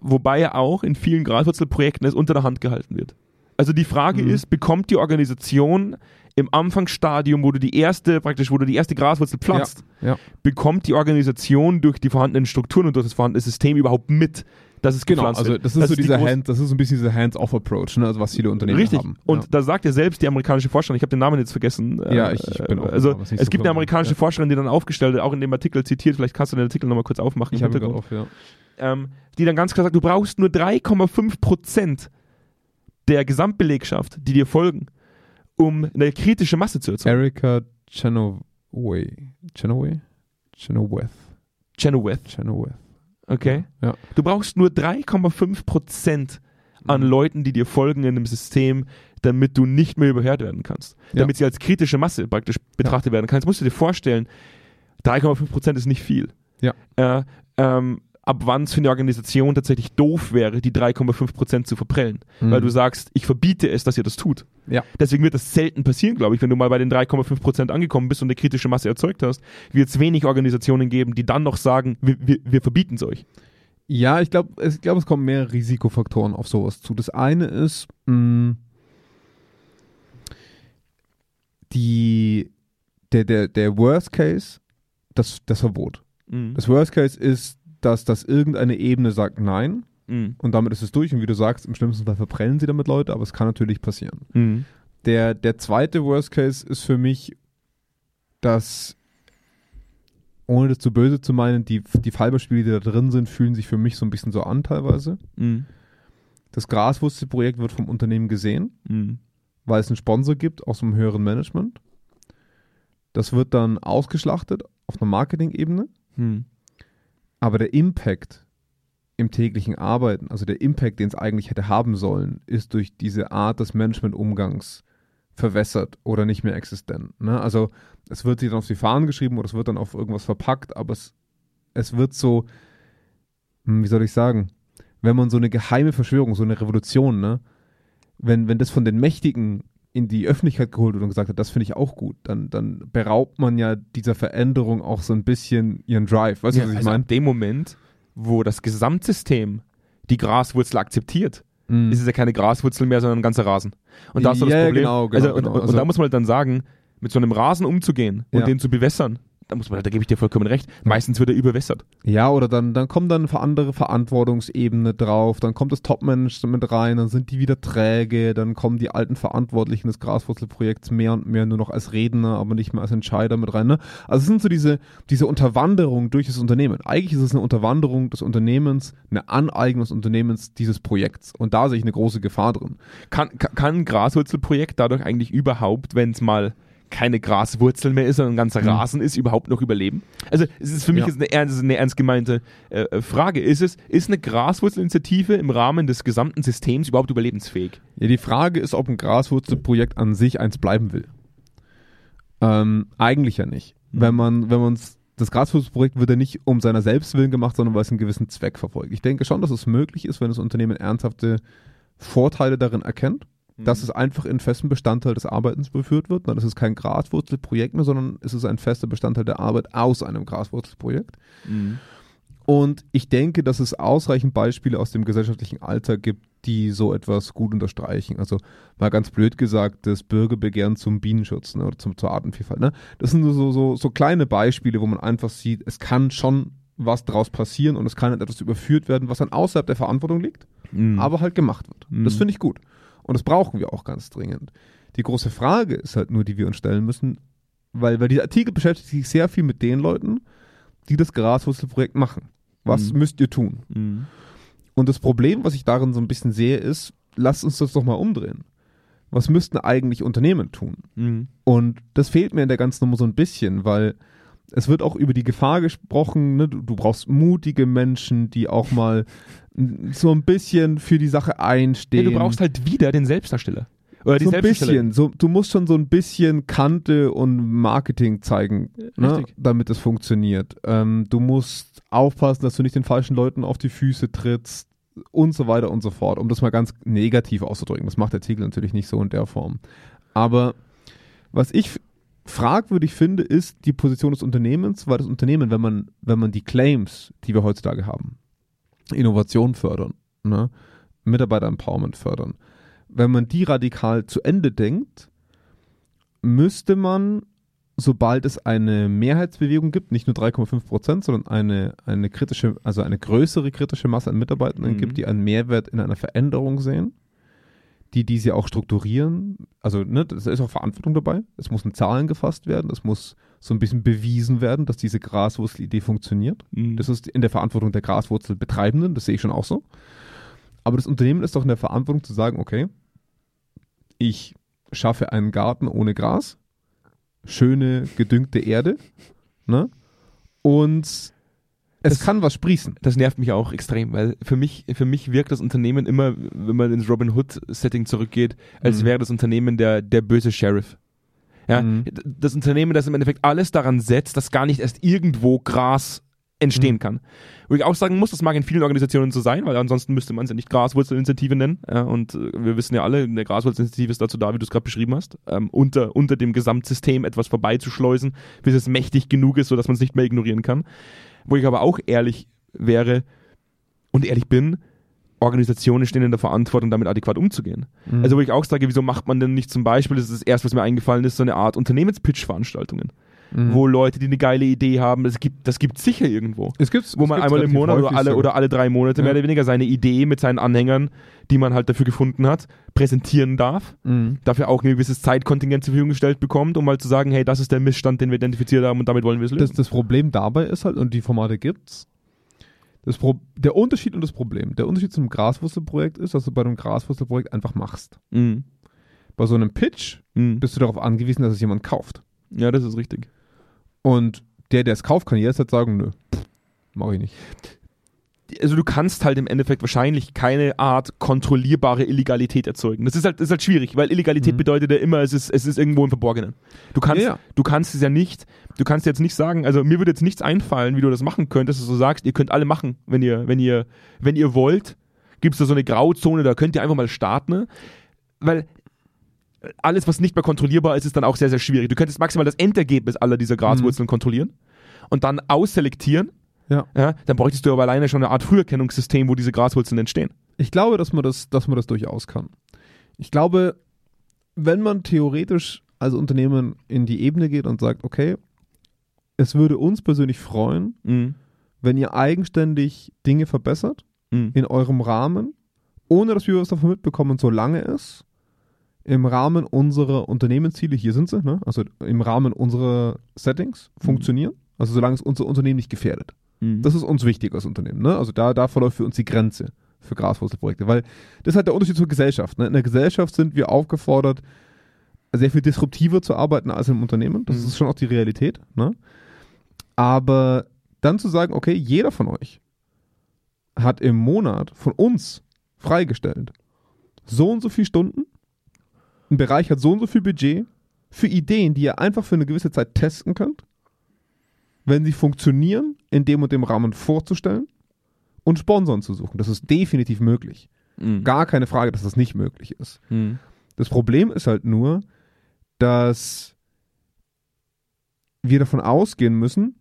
Wobei ja auch in vielen Graswurzelprojekten es unter der Hand gehalten wird. Also die Frage Mhm. ist, bekommt die Organisation im Anfangsstadium, wo du die erste, praktisch, wo du die erste Graswurzel pflanzt, Ja. bekommt die Organisation durch die vorhandenen Strukturen und durch das vorhandene System überhaupt mit, dass es Genau, also das ist so die dieser große- Hand, das ist so ein bisschen dieser Hands-off-Approach, ne? also was viele Unternehmen Richtig. haben. Und ja. da sagt ja selbst die amerikanische Forscherin, ich habe den Namen jetzt vergessen. Ja, ich- ich bin auch Also es ist so gibt eine amerikanische Ja. Forscherin, die dann aufgestellt, auch in dem Artikel zitiert, vielleicht kannst du den Artikel nochmal kurz aufmachen. ich habe gerade auf, ja. ähm, die dann ganz klar sagt, du brauchst nur 3,5 Prozent der Gesamtbelegschaft, die dir folgen, um eine kritische Masse zu erzeugen. Erika Chenoway. Chenoway? Chenoweth. Chenoweth, Chenoweth. okay? Ja. Du brauchst nur 3,5 Prozent an Mhm. Leuten, die dir folgen in dem System, damit du nicht mehr überhört werden kannst. Ja. Damit sie als kritische Masse praktisch betrachtet werden kann. Jetzt musst du dir vorstellen, 3,5 Prozent ist nicht viel. Ja. Äh, ähm, ab wann es für eine Organisation tatsächlich doof wäre, die 3,5 Prozent zu verprellen. weil Mhm. du sagst, ich verbiete es, dass ihr das tut. Ja. Deswegen wird das selten passieren, glaube ich, wenn du mal bei den 3,5 Prozent angekommen bist und eine kritische Masse erzeugt hast, wird es wenig Organisationen geben, die dann noch sagen, wir, wir, wir verbieten es euch. Ja, ich glaube, es, ich glaub, es kommen mehr Risikofaktoren auf sowas zu. Das eine ist, mh, die, der, der, der Worst Case, das, das Verbot. Mhm. Das Worst Case ist, dass, dass irgendeine Ebene sagt Nein Mhm. und damit ist es durch. Und wie du sagst, im schlimmsten Fall verprellen sie damit Leute, aber es kann natürlich passieren. Mhm. Der, der zweite Worst Case ist für mich, dass, ohne das zu böse zu meinen, die, die Fallbeispiele, die da drin sind, fühlen sich für mich so ein bisschen so an teilweise. Mhm. Das Graswurzelprojekt wird vom Unternehmen gesehen, Mhm. weil es einen Sponsor gibt aus dem höheren Management. Das wird dann ausgeschlachtet auf einer Marketing-Ebene, Mhm. Aber der Impact im täglichen Arbeiten, also der Impact, den es eigentlich hätte haben sollen, ist durch diese Art des Management-Umgangs verwässert oder nicht mehr existent. Ne? Also es wird sich dann auf die Fahnen geschrieben oder es wird dann auf irgendwas verpackt, aber es, es wird so, hm, wie soll ich sagen, wenn man so eine geheime Verschwörung, so eine Revolution, ne, wenn, wenn das von den Mächtigen in die Öffentlichkeit geholt wird und gesagt hat, das finde ich auch gut, dann, dann beraubt man ja dieser Veränderung auch so ein bisschen ihren Drive. Weißt du, Ja, was ich also meine? ab dem Moment, wo das Gesamtsystem die Graswurzel akzeptiert, Mhm. ist es ja keine Graswurzel mehr, sondern ein ganzer Rasen. Und da ist das Ja, ja, Problem. genau, genau, also, und, genau. Also- und da muss man halt dann sagen, mit so einem Rasen umzugehen und Ja. den zu bewässern, da muss man, da gebe ich dir vollkommen recht. Meistens wird er überwässert. Ja, oder dann, dann kommt dann eine andere Verantwortungsebene drauf, dann kommt das Top-Management rein, dann sind die wieder träge, dann kommen die alten Verantwortlichen des Graswurzelprojekts mehr und mehr nur noch als Redner, aber nicht mehr als Entscheider mit rein. Ne? Also es sind so diese, diese Unterwanderung durch das Unternehmen. Eigentlich ist es eine Unterwanderung des Unternehmens, eine Aneignung des Unternehmens dieses Projekts. Und da sehe ich eine große Gefahr drin. Kann, kann, kann ein Graswurzelprojekt dadurch eigentlich überhaupt, wenn es mal keine Graswurzel mehr ist, sondern ein ganzer Mhm. Rasen ist, überhaupt noch überleben? Also es ist für mich Ja. jetzt eine, ernst, eine ernst gemeinte äh, Frage. Ist es, ist eine Graswurzelinitiative im Rahmen des gesamten Systems überhaupt überlebensfähig? Ja, die Frage ist, ob ein Graswurzelprojekt an sich eins bleiben will. Ähm, eigentlich ja nicht. Mhm. Wenn man, wenn man das Graswurzelprojekt wird ja nicht um seiner selbst willen gemacht, sondern weil es einen gewissen Zweck verfolgt. Ich denke schon, dass es möglich ist, wenn das Unternehmen ernsthafte Vorteile darin erkennt, dass es einfach in festen Bestandteil des Arbeitens beführt wird. Dann ist es kein Graswurzelprojekt mehr, sondern es ist ein fester Bestandteil der Arbeit aus einem Graswurzelprojekt. Mhm. Und ich denke, dass es ausreichend Beispiele aus dem gesellschaftlichen Alltag gibt, die so etwas gut unterstreichen. Also mal ganz blöd gesagt, das Bürgerbegehren zum Bienenschutz ne, oder zum, zur Artenvielfalt. Ne? Das sind so, so, so kleine Beispiele, wo man einfach sieht, es kann schon was daraus passieren und es kann etwas überführt werden, was dann außerhalb der Verantwortung liegt, Mhm. aber halt gemacht wird. Mhm. Das finde ich gut. Und das brauchen wir auch ganz dringend. Die große Frage ist halt nur, die wir uns stellen müssen, weil, weil dieser Artikel beschäftigt sich sehr viel mit den Leuten, die das Graswurzelprojekt machen. Was Mhm. müsst ihr tun? Mhm. Und das Problem, was ich darin so ein bisschen sehe, ist, lasst uns das doch mal umdrehen. Was müssten eigentlich Unternehmen tun? Mhm. Und das fehlt mir in der ganzen Nummer so ein bisschen, weil es wird auch über die Gefahr gesprochen, ne? du, du brauchst mutige Menschen, die auch mal so ein bisschen für die Sache Ja, einstehen. du brauchst halt wieder den Selbstdarsteller. Oder die so ein bisschen, so, du musst schon so ein bisschen Kante und Marketing zeigen, ne, damit es funktioniert. Ähm, du musst aufpassen, dass du nicht den falschen Leuten auf die Füße trittst und so weiter und so fort, um das mal ganz negativ auszudrücken. Das macht der Artikel natürlich nicht so in der Form. Aber was ich fragwürdig finde, ist die Position des Unternehmens, weil das Unternehmen, wenn man, wenn man die Claims, die wir heutzutage haben, Innovation fördern, ne, Mitarbeiter-Empowerment fördern, wenn man die radikal zu Ende denkt, müsste man, sobald es eine Mehrheitsbewegung gibt, nicht nur 3,5 Prozent, sondern eine, eine kritische, also eine größere kritische Masse an Mitarbeitenden Mhm. gibt, die einen Mehrwert in einer Veränderung sehen, die diese auch strukturieren. Also, ne, da ist auch Verantwortung dabei. Es muss in Zahlen gefasst werden. Es muss so ein bisschen bewiesen werden, dass diese Graswurzel-Idee funktioniert. Mhm. Das ist in der Verantwortung der Graswurzelbetreibenden, das sehe ich schon auch so. Aber das Unternehmen ist doch in der Verantwortung zu sagen, okay, ich schaffe einen Garten ohne Gras, schöne gedüngte Erde, ne? Und es Das- kann was sprießen. Das nervt mich auch extrem, weil für mich, für mich wirkt das Unternehmen immer, wenn man ins Robin Hood-Setting zurückgeht, als Mhm. wäre das Unternehmen der, der böse Sheriff. Ja, Mhm. das Unternehmen, das im Endeffekt alles daran setzt, dass gar nicht erst irgendwo Gras entstehen Mhm. kann. Wo ich auch sagen muss, das mag in vielen Organisationen so sein, weil ansonsten müsste man es ja nicht Graswurzelinitiative nennen. Ja, und äh, wir wissen ja alle, eine Graswurzelinitiative ist dazu da, wie du es gerade beschrieben hast, ähm, unter, unter dem Gesamtsystem etwas vorbeizuschleusen, bis es mächtig genug ist, sodass man es nicht mehr ignorieren kann. Wo ich aber auch ehrlich wäre und ehrlich bin, Organisationen stehen in der Verantwortung, damit adäquat umzugehen. Mhm. Also wo ich auch sage, wieso macht man denn nicht zum Beispiel, das ist das erste, was mir eingefallen ist, so eine Art Unternehmenspitch-Veranstaltungen, Mhm. wo Leute, die eine geile Idee haben, das gibt das gibt sicher irgendwo. es gibt's, Wo es man gibt's einmal im Monat oder alle, oder alle drei Monate Ja. mehr oder weniger seine Idee mit seinen Anhängern, die man halt dafür gefunden hat, präsentieren darf. Mhm. Dafür auch ein gewisses Zeitkontingent zur Verfügung gestellt bekommt, um mal zu sagen, hey, das ist der Missstand, den wir identifiziert haben und damit wollen wir es das, lösen. das Problem dabei ist halt, und die Formate gibt's, das Pro der Unterschied und das Problem. Der Unterschied zum Graswurzelprojekt ist, dass du bei einem Graswurzelprojekt einfach machst. Mhm. Bei so einem Pitch Mhm. bist du darauf angewiesen, dass es jemand kauft. Ja, das ist richtig. Und der, der es kauft, kann jederzeit sagen, nö, mach ich nicht. Also du kannst halt im Endeffekt wahrscheinlich keine Art kontrollierbare Illegalität erzeugen. Das ist halt, das ist halt schwierig, weil Illegalität Mhm. bedeutet ja immer, es ist, es ist irgendwo im Verborgenen. Du kannst, Ja, ja. du kannst es ja nicht, du kannst jetzt nicht sagen, also mir würde jetzt nichts einfallen, wie du das machen könntest, dass du sagst, ihr könnt alle machen, wenn ihr, wenn ihr, wenn ihr wollt, gibt es da so eine Grauzone, da könnt ihr einfach mal starten, ne? weil alles, was nicht mehr kontrollierbar ist, ist dann auch sehr, sehr schwierig. Du könntest maximal das Endergebnis aller dieser Graswurzeln kontrollieren und dann ausselektieren Ja. ja, dann bräuchtest du aber alleine schon eine Art Früherkennungssystem, wo diese Graswurzeln entstehen. Ich glaube, dass man das, dass man das durchaus kann. Ich glaube, wenn man theoretisch als Unternehmen in die Ebene geht und sagt, okay, es würde uns persönlich freuen, Mhm. wenn ihr eigenständig Dinge verbessert Mhm. in eurem Rahmen, ohne dass wir was davon mitbekommen, solange es im Rahmen unserer Unternehmensziele, hier sind sie, ne? also im Rahmen unserer Settings funktionieren, also solange es unser Unternehmen nicht gefährdet. Mhm. Das ist uns wichtig als Unternehmen. Ne? Also da, da verläuft für uns die Grenze für Graswurzelprojekte. Weil das ist halt der Unterschied zur Gesellschaft. Ne? In der Gesellschaft sind wir aufgefordert, sehr viel disruptiver zu arbeiten als im Unternehmen. Das Mhm. ist schon auch die Realität. Ne? Aber dann zu sagen, okay, jeder von euch hat im Monat von uns freigestellt so und so viele Stunden, ein Bereich hat so und so viel Budget für Ideen, die ihr einfach für eine gewisse Zeit testen könnt wenn sie funktionieren, in dem und dem Rahmen vorzustellen und Sponsoren zu suchen. Das ist definitiv möglich. Mhm. Gar keine Frage, dass das nicht möglich ist. Mhm. Das Problem ist halt nur, dass wir davon ausgehen müssen,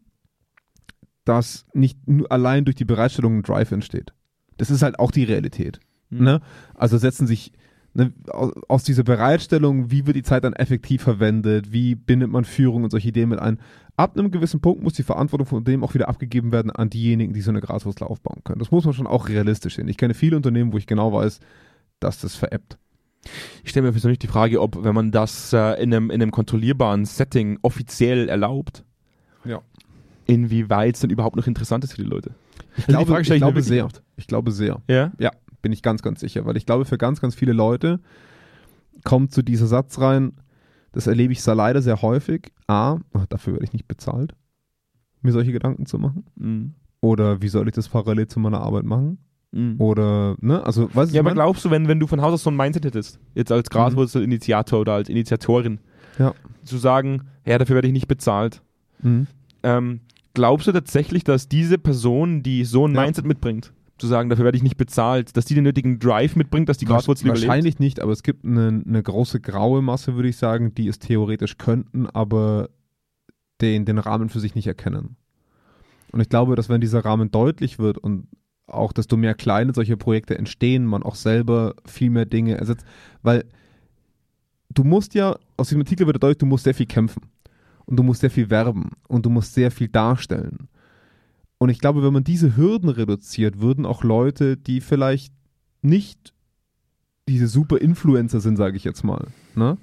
dass nicht nur allein durch die Bereitstellung ein Drive entsteht. Das ist halt auch die Realität. Mhm. Ne? Also setzen sich ne, aus, aus dieser Bereitstellung, wie wird die Zeit dann effektiv verwendet, wie bindet man Führung und solche Ideen mit ein. Ab einem gewissen Punkt muss die Verantwortung von dem auch wieder abgegeben werden an diejenigen, die so eine Graswurzel aufbauen können. Das muss man schon auch realistisch sehen. Ich kenne viele Unternehmen, wo ich genau weiß, dass das veräppt. Ich stelle mir persönlich die Frage, ob, wenn man das äh, in, einem, in einem kontrollierbaren Setting offiziell erlaubt, Ja. inwieweit es dann überhaupt noch interessant ist für die Leute. Ich Also glaube, ich ich glaube sehr. oft. Ich glaube sehr. Ja? Ja, bin ich ganz, ganz sicher. Weil ich glaube, für ganz, ganz viele Leute kommt zu dieser Satz rein, das erlebe ich sehr leider sehr häufig. A, ach, dafür werde ich nicht bezahlt, mir solche Gedanken zu machen. Mhm. Oder wie soll ich das parallel zu meiner Arbeit machen? Mhm. Oder, ne, also, weißt du, Ja, aber mein? glaubst du, wenn, wenn du von Haus aus so ein Mindset hättest, jetzt als Graswurzel-Initiator oder als Initiatorin, Ja. zu sagen, ja, dafür werde ich nicht bezahlt, Mhm. ähm, glaubst du tatsächlich, dass diese Person, die so ein Ja. Mindset mitbringt, zu sagen, dafür werde ich nicht bezahlt, dass die den nötigen Drive mitbringt, dass die Graswurzel überlebt? Wahrscheinlich nicht, aber es gibt eine, eine große graue Masse, würde ich sagen, die es theoretisch könnten, aber den, den Rahmen für sich nicht erkennen. Und ich glaube, dass wenn dieser Rahmen deutlich wird und auch desto mehr kleine solche Projekte entstehen, man auch selber viel mehr Dinge ersetzt, weil du musst ja, aus diesem Artikel wird deutlich, du musst sehr viel kämpfen und du musst sehr viel werben und du musst sehr viel darstellen. Und ich glaube, wenn man diese Hürden reduziert, würden auch Leute, die vielleicht nicht diese super Influencer sind, sage ich jetzt mal, ne,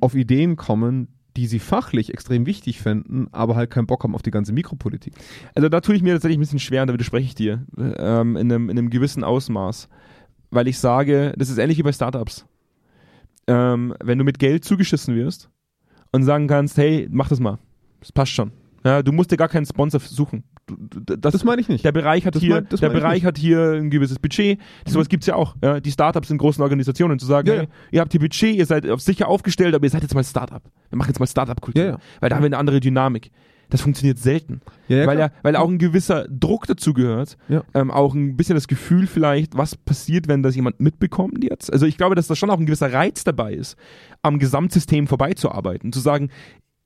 auf Ideen kommen, die sie fachlich extrem wichtig fänden, aber halt keinen Bock haben auf die ganze Mikropolitik. Also da tue ich mir tatsächlich ein bisschen schwer, und da widerspreche ich dir, ähm, in, einem, in einem gewissen Ausmaß. Weil ich sage, das ist ähnlich wie bei Startups. Ähm, wenn du mit Geld zugeschissen wirst und sagen kannst, hey, mach das mal. Das passt schon. Ja, du musst dir gar keinen Sponsor suchen. Das, Das meine ich nicht. der Bereich hat das hier, mein- der Bereich hat hier ein gewisses Budget. Das, sowas gibt's ja auch. Ja, die Startups in großen Organisationen zu sagen, Ja, hey, ihr habt hier Budget, ihr seid auf sicher aufgestellt, aber ihr seid jetzt mal Startup. Wir machen jetzt mal Startup-Kultur. Ja. Weil da haben wir eine andere Dynamik. Das funktioniert selten weil, ja, weil auch ein gewisser Druck dazu gehört. Ähm, auch ein bisschen das Gefühl vielleicht, was passiert, wenn das jemand mitbekommt jetzt. Also ich glaube, dass da schon auch ein gewisser Reiz dabei ist, am Gesamtsystem vorbeizuarbeiten. Zu sagen,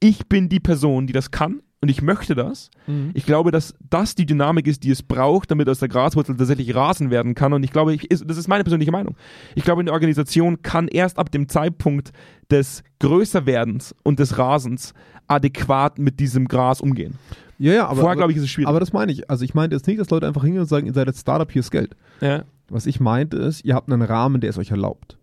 ich bin die Person, die das kann und ich möchte das. Mhm. Ich glaube, dass das die Dynamik ist, die es braucht, damit aus der Graswurzel tatsächlich Rasen werden kann. Und ich glaube, ich, das ist meine persönliche Meinung. Ich glaube, eine Organisation kann erst ab dem Zeitpunkt des Größerwerdens und des Rasens adäquat mit diesem Gras umgehen. ja, ja, aber, Vorher, glaube ich, ist es schwierig. aber das meine ich. Also ich meinte jetzt nicht, dass Leute einfach hingehen und sagen, ihr seid jetzt Startup, hier ist Geld. ja. Was ich meinte ist, ihr habt einen Rahmen, der es euch erlaubt.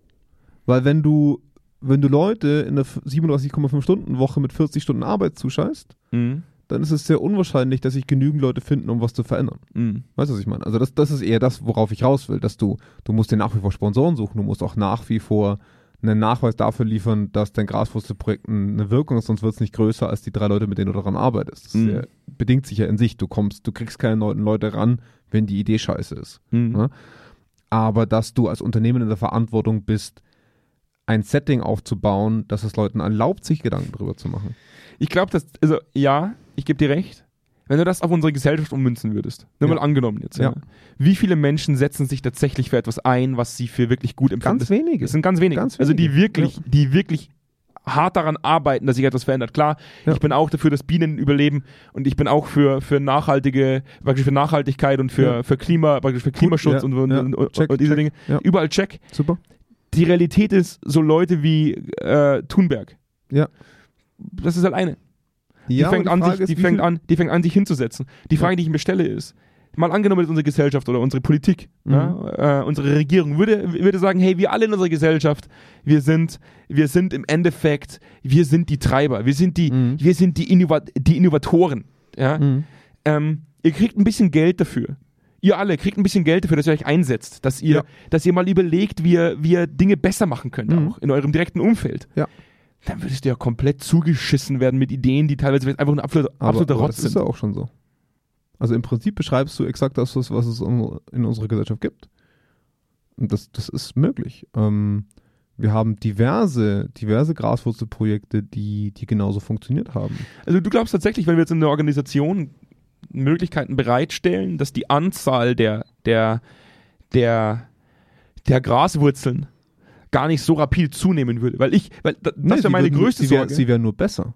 Weil wenn du, wenn du Leute in einer 37,5 Stunden Woche mit 40 Stunden Arbeit zuscheißt, Mhm. dann ist es sehr unwahrscheinlich, dass sich genügend Leute finden, um was zu verändern. Mhm. Weißt du, was ich meine? Also das, das ist eher das, worauf ich raus will, dass du, du musst dir nach wie vor Sponsoren suchen, du musst auch nach wie vor einen Nachweis dafür liefern, dass dein Graswurzelprojekt eine Wirkung ist, sonst wird es nicht größer als die drei Leute, mit denen du daran arbeitest. Das Mhm. ja, bedingt sich ja in sich. Du kommst, du kriegst keine neuen Leute ran, wenn die Idee scheiße ist. Mhm. Ja? Aber dass du als Unternehmen in der Verantwortung bist, ein Setting aufzubauen, dass es Leuten erlaubt, sich Gedanken drüber zu machen. Ich glaube, dass, also ja, ich gebe dir recht. Wenn du das auf unsere Gesellschaft ummünzen würdest, nur Ja. mal angenommen jetzt, ja. Ja. Wie viele Menschen setzen sich tatsächlich für etwas ein, was sie für wirklich gut empfinden? Ganz wenige. Das sind ganz wenige. Ganz Also die wenige, wirklich, die wirklich hart daran arbeiten, dass sich etwas verändert. Klar, Ja. ich bin auch dafür, dass Bienen überleben und ich bin auch für, für nachhaltige, praktisch für Nachhaltigkeit und für, Ja. für Klima, praktisch für Klimaschutz ja, und, und, ja. und, und, diese check. Dinge. Ja. Überall check. Super. Die Realität ist so Leute wie äh, Thunberg. Ja. Das ist halt eine. Die Ja, fängt, aber an, Frage sich, die, fängt an, die fängt an, sich hinzusetzen. Die Frage, die ich mir stelle, ist, mal angenommen jetzt unsere Gesellschaft oder unsere Politik, Mhm. ja, äh, unsere Regierung würde, würde sagen, hey, wir alle in unserer Gesellschaft, wir sind, wir sind im Endeffekt, wir sind die Treiber, wir sind die, Mhm. wir sind die, Innova die Innovatoren. Ja? Mhm. Ähm, ihr kriegt ein bisschen Geld dafür. Ihr alle kriegt ein bisschen Geld dafür, dass ihr euch einsetzt, dass ihr, Ja. dass ihr mal überlegt, wie ihr, wie ihr Dinge besser machen könnt, Mhm. auch in eurem direkten Umfeld. Ja. Dann würdest du ja komplett zugeschissen werden mit Ideen, die teilweise einfach ein absoluter, absoluter aber Rotz das ist sind. ja auch schon so. Also im Prinzip beschreibst du exakt das, was es in unserer Gesellschaft gibt. Und das, das ist möglich. Ähm, wir haben diverse, diverse Graswurzelprojekte, die, die genauso funktioniert haben. Also du glaubst tatsächlich, wenn wir jetzt in der Organisation Möglichkeiten bereitstellen, dass die Anzahl der, der, der, der Graswurzeln gar nicht so rapide zunehmen würde. Weil ich, weil da- das Nee, wäre meine würden- größte sie wär, Sorge. Sie wären nur besser.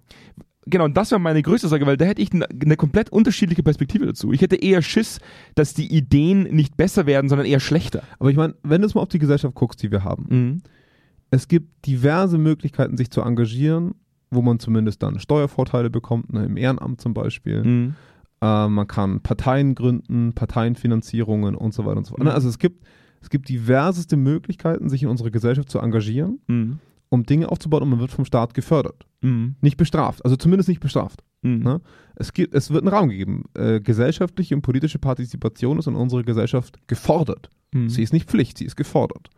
genau, und das wäre meine größte Sorge, weil da hätte ich eine, eine komplett unterschiedliche Perspektive dazu. Ich hätte eher Schiss, dass die Ideen nicht besser werden, sondern eher schlechter. Aber ich meine, wenn du jetzt mal auf die Gesellschaft guckst, die wir haben, Mhm. es gibt diverse Möglichkeiten, sich zu engagieren, wo man zumindest dann Steuervorteile bekommt, ne, im Ehrenamt zum Beispiel. Mhm. Äh, man kann Parteien gründen, Parteienfinanzierungen und so weiter und so fort. Mhm. Also es gibt, es gibt diverseste Möglichkeiten, sich in unserer Gesellschaft zu engagieren, Mhm. um Dinge aufzubauen und man wird vom Staat gefördert. Mhm. Nicht bestraft, also zumindest nicht bestraft. Mhm. Ne? Es, gibt, es wird einen Raum gegeben. Äh, gesellschaftliche und politische Partizipation ist in unserer Gesellschaft gefordert. Mhm. Sie ist nicht Pflicht, sie ist gefordert.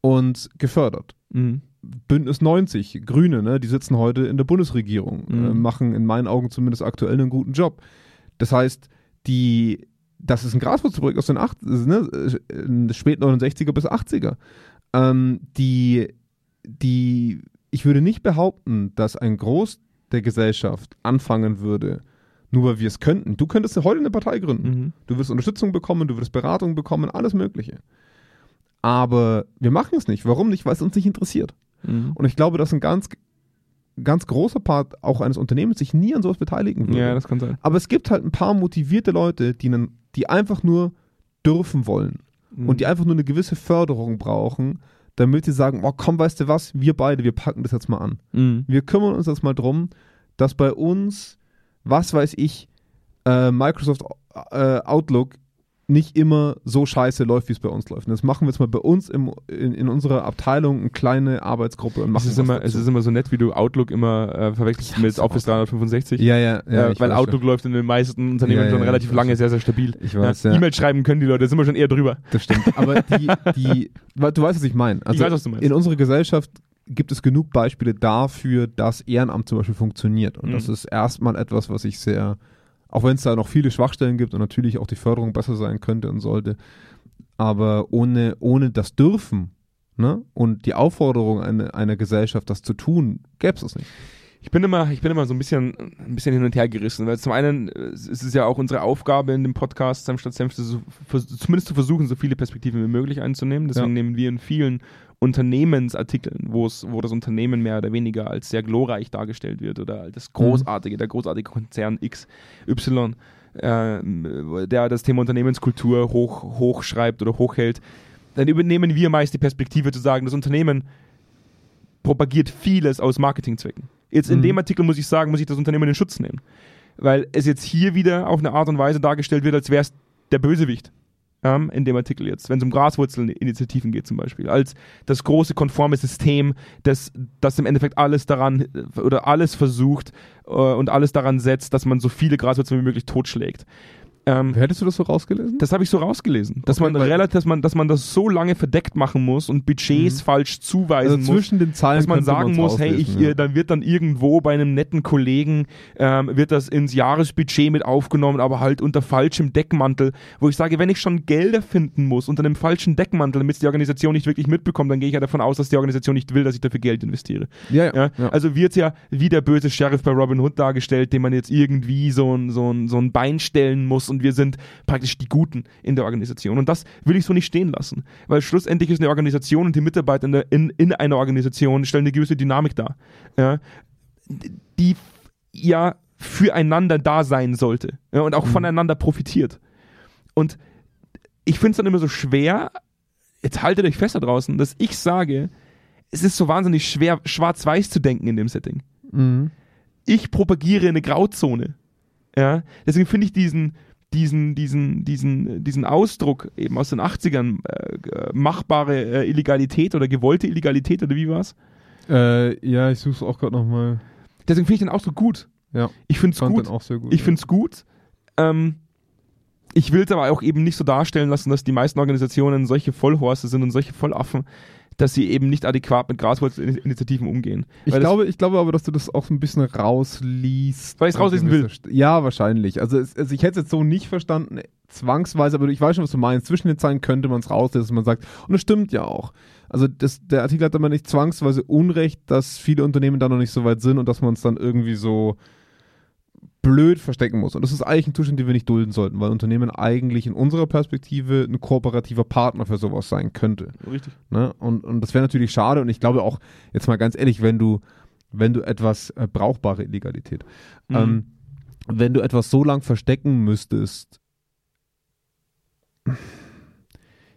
Und gefördert. Mhm. Bündnis 90, Grüne, ne, die sitzen heute in der Bundesregierung, Mhm. äh, machen in meinen Augen zumindest aktuell einen guten Job. Das heißt, die, das ist ein Graswurzelprojekt aus den acht, ne, äh, spät 69er bis 80er. Ähm, die, die, ich würde nicht behaupten, dass ein Groß der Gesellschaft anfangen würde, nur weil wir es könnten. Du könntest heute eine Partei gründen. Mhm. Du wirst Unterstützung bekommen, du wirst Beratung bekommen, alles Mögliche. Aber wir machen es nicht. Warum nicht? Weil es uns nicht interessiert. Mhm. Und ich glaube, dass ein ganz, ganz großer Part auch eines Unternehmens sich nie an sowas beteiligen würde. Ja, das kann sein. Aber es gibt halt ein paar motivierte Leute, die, nen- die einfach nur dürfen wollen Mhm. und die einfach nur eine gewisse Förderung brauchen, damit sie sagen, oh komm, weißt du was, wir beide, wir packen das jetzt mal an. Mhm. Wir kümmern uns jetzt mal drum, dass bei uns, was weiß ich, äh, Microsoft äh, Outlook nicht immer so scheiße läuft, wie es bei uns läuft. Und das machen wir jetzt mal bei uns im, in, in unserer Abteilung eine kleine Arbeitsgruppe und Es machen ist, was immer, dazu. es ist immer so nett, wie du Outlook immer äh, verwechselst mit ist Office auch- 365. ja, ja, ja. äh, ich weil Outlook läuft in den meisten Unternehmen Ja, schon ja, relativ ich lange sehr, sehr stabil. Ich weiß, ja. ja. E-Mail schreiben können die Leute, da sind wir schon eher drüber. Das stimmt. Aber die, die, du weißt, was ich meine. Also weiß, was du meinst. In unserer Gesellschaft gibt es genug Beispiele dafür, dass Ehrenamt zum Beispiel funktioniert. Und Mhm. das ist erstmal etwas, was ich sehr, auch wenn es da noch viele Schwachstellen gibt und natürlich auch die Förderung besser sein könnte und sollte, aber ohne, ohne das Dürfen ne, und die Aufforderung einer, einer Gesellschaft, das zu tun, gäbe es das nicht. Ich bin immer, ich bin immer so ein bisschen, ein bisschen hin und her gerissen, weil zum einen äh, es ist ja auch unsere Aufgabe in dem Podcast Senf statt Senf, zumindest zu versuchen, so viele Perspektiven wie möglich einzunehmen. Deswegen Ja. nehmen wir in vielen Unternehmensartikeln, wo es, wo das Unternehmen mehr oder weniger als sehr glorreich dargestellt wird oder als das großartige, der großartige Konzern XY, äh, der das Thema Unternehmenskultur hoch, hochschreibt oder hochhält, dann übernehmen wir meist die Perspektive zu sagen, das Unternehmen propagiert vieles aus Marketingzwecken. Jetzt in Mhm. dem Artikel muss ich sagen, muss ich das Unternehmen in Schutz nehmen. Weil es jetzt hier wieder auf eine Art und Weise dargestellt wird, als wäre es der Bösewicht. Ähm, in dem Artikel jetzt, wenn es um Graswurzelinitiativen geht zum Beispiel, als das große konforme System, das, das im Endeffekt alles daran äh, oder alles versucht äh, und alles daran setzt, dass man so viele Graswurzeln wie möglich totschlägt. Ähm, Hättest du das so rausgelesen? das habe ich so rausgelesen, dass Okay, man relativ, dass man, dass man das so lange verdeckt machen muss und Budgets Mhm. falsch zuweisen also muss zwischen den Zeilen dass man sagen muss, hey, ich, ja. dann wird dann irgendwo bei einem netten Kollegen ähm, wird das ins Jahresbudget mit aufgenommen, aber halt unter falschem Deckmantel, wo ich sage, wenn ich schon Gelder finden muss unter einem falschen Deckmantel, damit es die Organisation nicht wirklich mitbekommt, dann gehe ich ja davon aus, dass die Organisation nicht will, dass ich dafür Geld investiere. ja, ja, Ja? ja. Also wird ja wie der böse Sheriff bei Robin Hood dargestellt, dem man jetzt irgendwie so ein, so, ein, so ein Bein stellen muss und wir sind praktisch die Guten in der Organisation. Und das will ich so nicht stehen lassen, weil schlussendlich ist eine Organisation und die Mitarbeiter in, der, in, in einer Organisation stellen eine gewisse Dynamik dar, ja? die ja füreinander da sein sollte ja? und auch Mhm. voneinander profitiert. Und ich finde es dann immer so schwer, jetzt haltet euch fest da draußen, dass ich sage, es ist so wahnsinnig schwer, schwarz-weiß zu denken in dem Setting. Mhm. Ich propagiere eine Grauzone. Ja? Deswegen finde ich diesen, diesen, diesen, diesen, diesen Ausdruck eben aus den 80ern, äh, äh, machbare äh, Illegalität oder gewollte Illegalität oder wie war's? Äh, ja, ich suche es auch gerade nochmal. Deswegen finde ich den Ausdruck gut. Ja, Ich finde es gut. gut. Ich ja. finde es gut. Ähm, ich will es aber auch eben nicht so darstellen lassen, dass die meisten Organisationen solche Vollhorste sind und solche Vollaffen, dass sie eben nicht adäquat mit Graswurzelinitiativen umgehen. Ich glaube, ich glaube aber, dass du das auch so ein bisschen rausliest. Weil ich's An rauslesen will. Ja, wahrscheinlich. Also, es, also ich hätte es jetzt so nicht verstanden, zwangsweise, aber ich weiß schon, was du meinst. Zwischen den Zeilen könnte man es rauslesen, dass man sagt, und das stimmt ja auch. Also das, der Artikel hat aber nicht zwangsweise Unrecht, dass viele Unternehmen da noch nicht so weit sind und dass man es dann irgendwie so blöd verstecken muss. Und das ist eigentlich ein Zustand, den wir nicht dulden sollten, weil Unternehmen eigentlich in unserer Perspektive ein kooperativer Partner für sowas sein könnte. Richtig. Ne? Und, und das wäre natürlich schade. Und ich glaube auch, jetzt mal ganz ehrlich, wenn du, wenn du etwas äh, brauchbare Illegalität, Mhm. ähm, wenn du etwas so lang verstecken müsstest,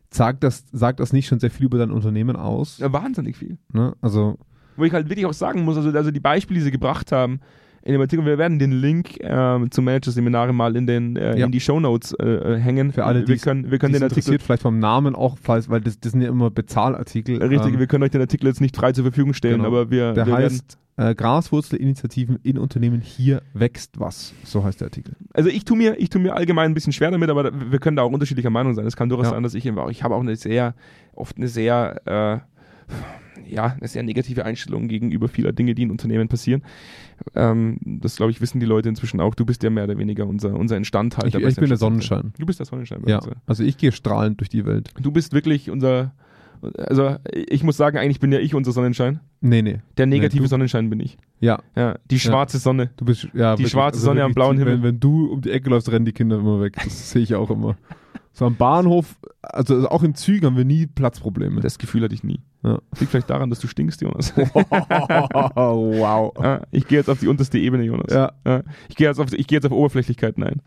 sagt das, sagt das nicht schon sehr viel über dein Unternehmen aus? Ja, wahnsinnig viel. Ne? Also, Wo ich halt wirklich auch sagen muss, also, also die Beispiele, die sie gebracht haben, in dem Artikel. Wir werden den Link ähm, zum Manager-Seminar mal in, den, äh, Ja. in die Shownotes äh, äh, hängen. Für alle, wir die's- können, wir können den Artikel interessiert vielleicht vom Namen auch, falls, weil das, das sind ja immer Bezahlartikel. Richtig, Ähm, wir können euch den Artikel jetzt nicht frei zur Verfügung stellen, Genau. aber wir, der wir heißt äh, Graswurzelinitiativen in Unternehmen, hier wächst was. So heißt der Artikel. also ich tue mir, ich tue mir allgemein ein bisschen schwer damit, aber da- wir können da auch unterschiedlicher Meinung sein. Es kann durchaus Ja. sein, dass ich auch, ich habe auch eine sehr, oft eine sehr, äh, ja, eine sehr negative Einstellung gegenüber vieler Dinge, die in Unternehmen passieren. Ähm, das, glaube ich, wissen die Leute inzwischen auch. Du bist ja mehr oder weniger unser, unser Instandhalter. Ich, ich bin der. Sonnenschein. Du bist der Sonnenschein. Ja, uns, ja. also ich gehe strahlend durch die Welt. Du bist wirklich unser, also ich muss sagen, eigentlich bin ja ich unser Sonnenschein. Nee, nee. Der negative du- Sonnenschein bin ich. Ja, Ja, die schwarze Sonne. du bist ja Die schwarze Sonne am wirklich, blauen Himmel. Wenn, wenn du um die Ecke läufst, rennen die Kinder immer weg. Das sehe ich auch immer. So am Bahnhof, also auch in Zügen haben wir nie Platzprobleme. Das Gefühl hatte ich nie. Ja. Liegt vielleicht daran, dass du stinkst, Jonas. wow. Ich gehe jetzt auf die unterste Ebene, Jonas. Ja. Ja, ich gehe jetzt, auf- ich gehe jetzt auf Oberflächlichkeiten ein.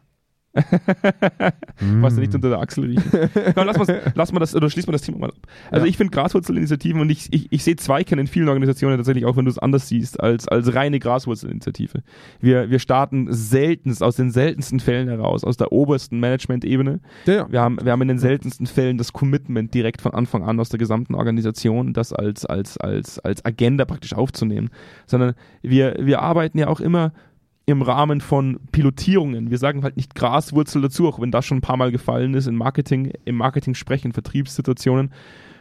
Was ja nicht unter der Achsel riechen. Komm, lass, mal, lass mal das, oder schließ mal das Thema mal ab. Also Ja. ich finde Graswurzelinitiativen und ich, ich, ich sehe Zweikern in vielen Organisationen tatsächlich auch, wenn du es anders siehst, als, als reine Graswurzelinitiative. Wir, wir starten seltenst, aus den seltensten Fällen heraus, aus der obersten Management-Ebene. Ja, ja. Wir haben, wir haben in den seltensten Fällen das Commitment direkt von Anfang an aus der gesamten Organisation, das als, als, als, als Agenda praktisch aufzunehmen. Sondern wir, wir arbeiten ja auch immer im Rahmen von Pilotierungen. Wir sagen halt nicht Graswurzel dazu, auch wenn das schon ein paar Mal gefallen ist in Marketing, im Marketing sprechen, Vertriebssituationen.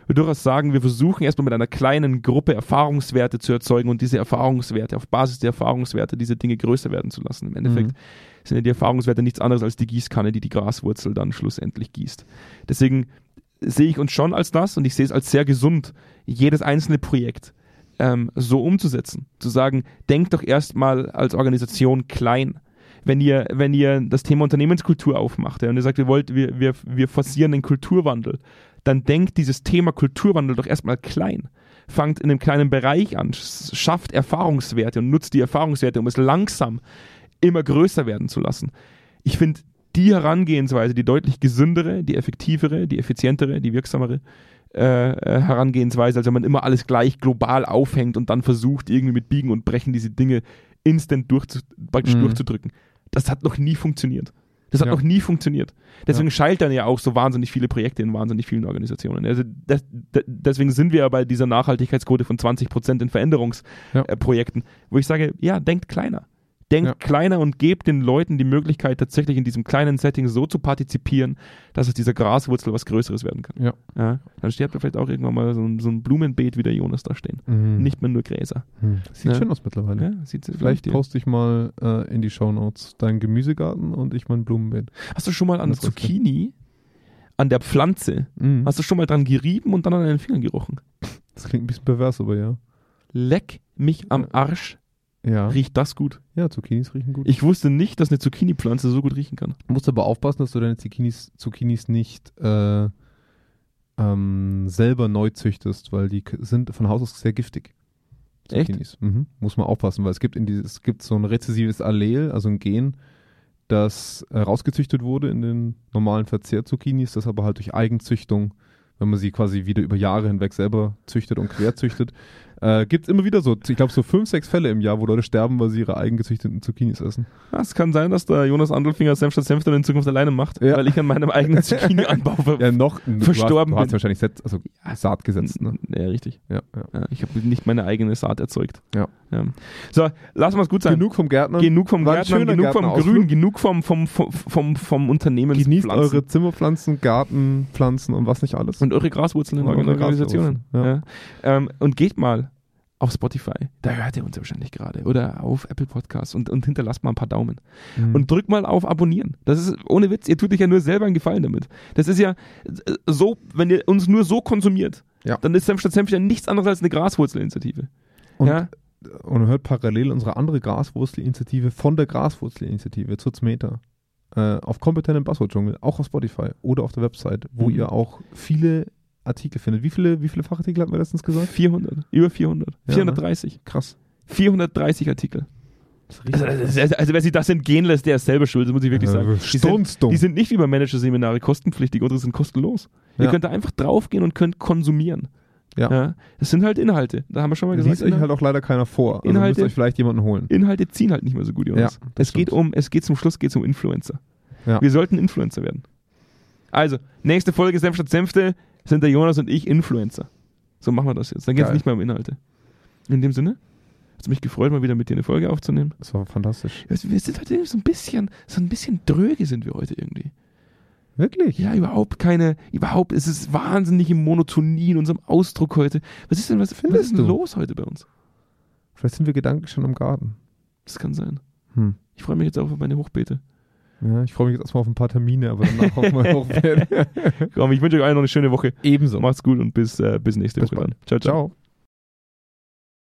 Wir durchaus sagen, wir versuchen erstmal mit einer kleinen Gruppe Erfahrungswerte zu erzeugen und diese Erfahrungswerte, auf Basis der Erfahrungswerte, diese Dinge größer werden zu lassen. Im Endeffekt Mhm. sind ja die Erfahrungswerte nichts anderes als die Gießkanne, die die Graswurzel dann schlussendlich gießt. Deswegen sehe ich uns schon als das und ich sehe es als sehr gesund, jedes einzelne Projekt ähm, so umzusetzen. Zu sagen, denkt doch erstmal als Organisation klein. Wenn ihr, wenn ihr das Thema Unternehmenskultur aufmacht ja, und ihr sagt, wir, wollt, wir, wir, wir forcieren den Kulturwandel, dann denkt dieses Thema Kulturwandel doch erstmal klein. Fangt in einem kleinen Bereich an, sch- schafft Erfahrungswerte und nutzt die Erfahrungswerte, um es langsam immer größer werden zu lassen. Ich finde die Herangehensweise, die deutlich gesündere, die effektivere, die effizientere, die wirksamere äh, äh, Herangehensweise, als wenn man immer alles gleich global aufhängt und dann versucht, irgendwie mit Biegen und Brechen diese Dinge instant durchzu, praktisch Mhm. durchzudrücken. Das hat noch nie funktioniert. Das hat Ja. noch nie funktioniert. Deswegen Ja. scheitern ja auch so wahnsinnig viele Projekte in wahnsinnig vielen Organisationen. Also das, das, deswegen sind wir ja bei dieser Nachhaltigkeitsquote von 20% in Ja. Veränderungsprojekten, wo ich sage, ja, denkt kleiner. Denkt Ja. kleiner und gebt den Leuten die Möglichkeit, tatsächlich in diesem kleinen Setting so zu partizipieren, dass aus dieser Graswurzel was Größeres werden kann. Ja. Ja, dann steht da vielleicht auch irgendwann mal so ein, so ein Blumenbeet wie der Jonas da stehen. Mhm. Nicht mehr nur Gräser. Mhm. Sieht Ja. schön aus mittlerweile. Ja, sieht Vielleicht poste ich mal äh, in die Shownotes deinen Gemüsegarten und ich mein Blumenbeet. Hast du schon mal an Das. Zucchini, an der Pflanze, Mhm. hast du schon mal dran gerieben und dann an deinen Fingern gerochen? Das klingt ein bisschen pervers, aber ja. Leck mich am Arsch, Ja, riecht das gut. ja Zucchinis riechen gut. Ich wusste nicht, dass eine Zucchini-Pflanze so gut riechen kann. Du musst aber aufpassen, dass du deine Zucchinis, Zucchinis nicht äh, ähm, selber neu züchtest, weil die sind von Haus aus sehr giftig. Echt? Zucchinis. Mhm. Muss man aufpassen, weil es gibt in dieses, es gibt so ein rezessives Allel, also ein Gen, das äh, rausgezüchtet wurde in den normalen Verzehr-Zucchinis, das aber halt durch Eigenzüchtung, wenn man sie quasi wieder über Jahre hinweg selber züchtet und querzüchtet, äh, gibt es immer wieder so, ich glaube so fünf, sechs Fälle im Jahr, wo Leute sterben, weil sie ihre eigengezüchteten Zucchinis essen. Ja, Es kann sein, dass der Jonas Andelfinger Senf statt Senf dann in Zukunft alleine macht, Ja. weil ich an meinem eigenen Zucchini-Anbau Ja, noch Verstorben Du hast, du hast wahrscheinlich Set, also Saat gesetzt, ne? Ja, richtig. Ja. Ja, ich habe nicht meine eigene Saat erzeugt. Ja. So, lassen wir es gut sein. Genug vom Gärtner. Genug vom Gärtner, genug vom Gärtnerausflug. Grün, genug vom, vom, vom, vom, vom Unternehmenspflanzen. Genießt eure Zimmerpflanzen, Gartenpflanzen und was nicht alles. und eure Graswurzeln in Und euren eure Organisationen. Graswurzeln, Ja. Ähm, und geht mal auf Spotify, da hört ihr uns ja wahrscheinlich gerade, oder auf Apple Podcasts und, und hinterlasst mal ein paar Daumen. Mhm. Und drückt mal auf Abonnieren. Das ist ohne Witz, ihr tut euch ja nur selber einen Gefallen damit. Das ist ja so, wenn ihr uns nur so konsumiert, Ja. dann ist Senf statt Senf ja nichts anderes als eine Graswurzelinitiative. Und- ja? Und hört parallel unsere andere Graswurzelinitiative von der Graswurzelinitiative, Zutzmeter, äh, auf kompetentem Buzzword-Dschungel, auch auf Spotify oder auf der Website, wo Mhm. ihr auch viele Artikel findet. Wie viele, wie viele Fachartikel hatten wir letztens gesagt? 400, über 400, Ja, 430, Krass. 430 Artikel. Also, also, also wer sich das entgehen lässt, der ist selber schuld, das muss ich wirklich sagen. Die sind, die sind nicht wie bei Managerseminare kostenpflichtig, unsere sind kostenlos. Ihr Ja. könnt da einfach draufgehen und könnt konsumieren. Ja. Das sind halt Inhalte. Da haben wir schon mal gesagt. liest euch halt auch leider keiner vor. Also Inhalte- müsst euch vielleicht jemanden holen. Inhalte ziehen halt nicht mehr so gut, Jonas. Ja, es geht um, es geht zum Schluss geht's um Influencer. Ja. Wir sollten Influencer werden. Also, nächste Folge Senf statt Senfte sind der Jonas und ich Influencer. So machen wir das jetzt. Dann geht es nicht mehr um Inhalte. In dem Sinne, hat mich gefreut, mal wieder mit dir eine Folge aufzunehmen. Das war fantastisch. Wir sind heute irgendwie so ein bisschen, so ein bisschen dröge sind wir heute irgendwie. Wirklich? Ja, überhaupt keine, überhaupt, es ist wahnsinnige Monotonie in unserem Ausdruck heute. Was ist denn, was, was Findest ist denn du? los heute bei uns? Vielleicht sind wir gedanklich schon im Garten. Das kann sein. Hm. Ich freue mich jetzt auch auf meine Hochbeete. Ja, ich freue mich jetzt erstmal auf ein paar Termine, aber danach auf mein Hochbett. Komm, ich wünsche euch allen noch eine schöne Woche. Ebenso. Macht's gut und bis, äh, bis nächste Bis Woche bald. dann. Ciao, ciao. Ciao.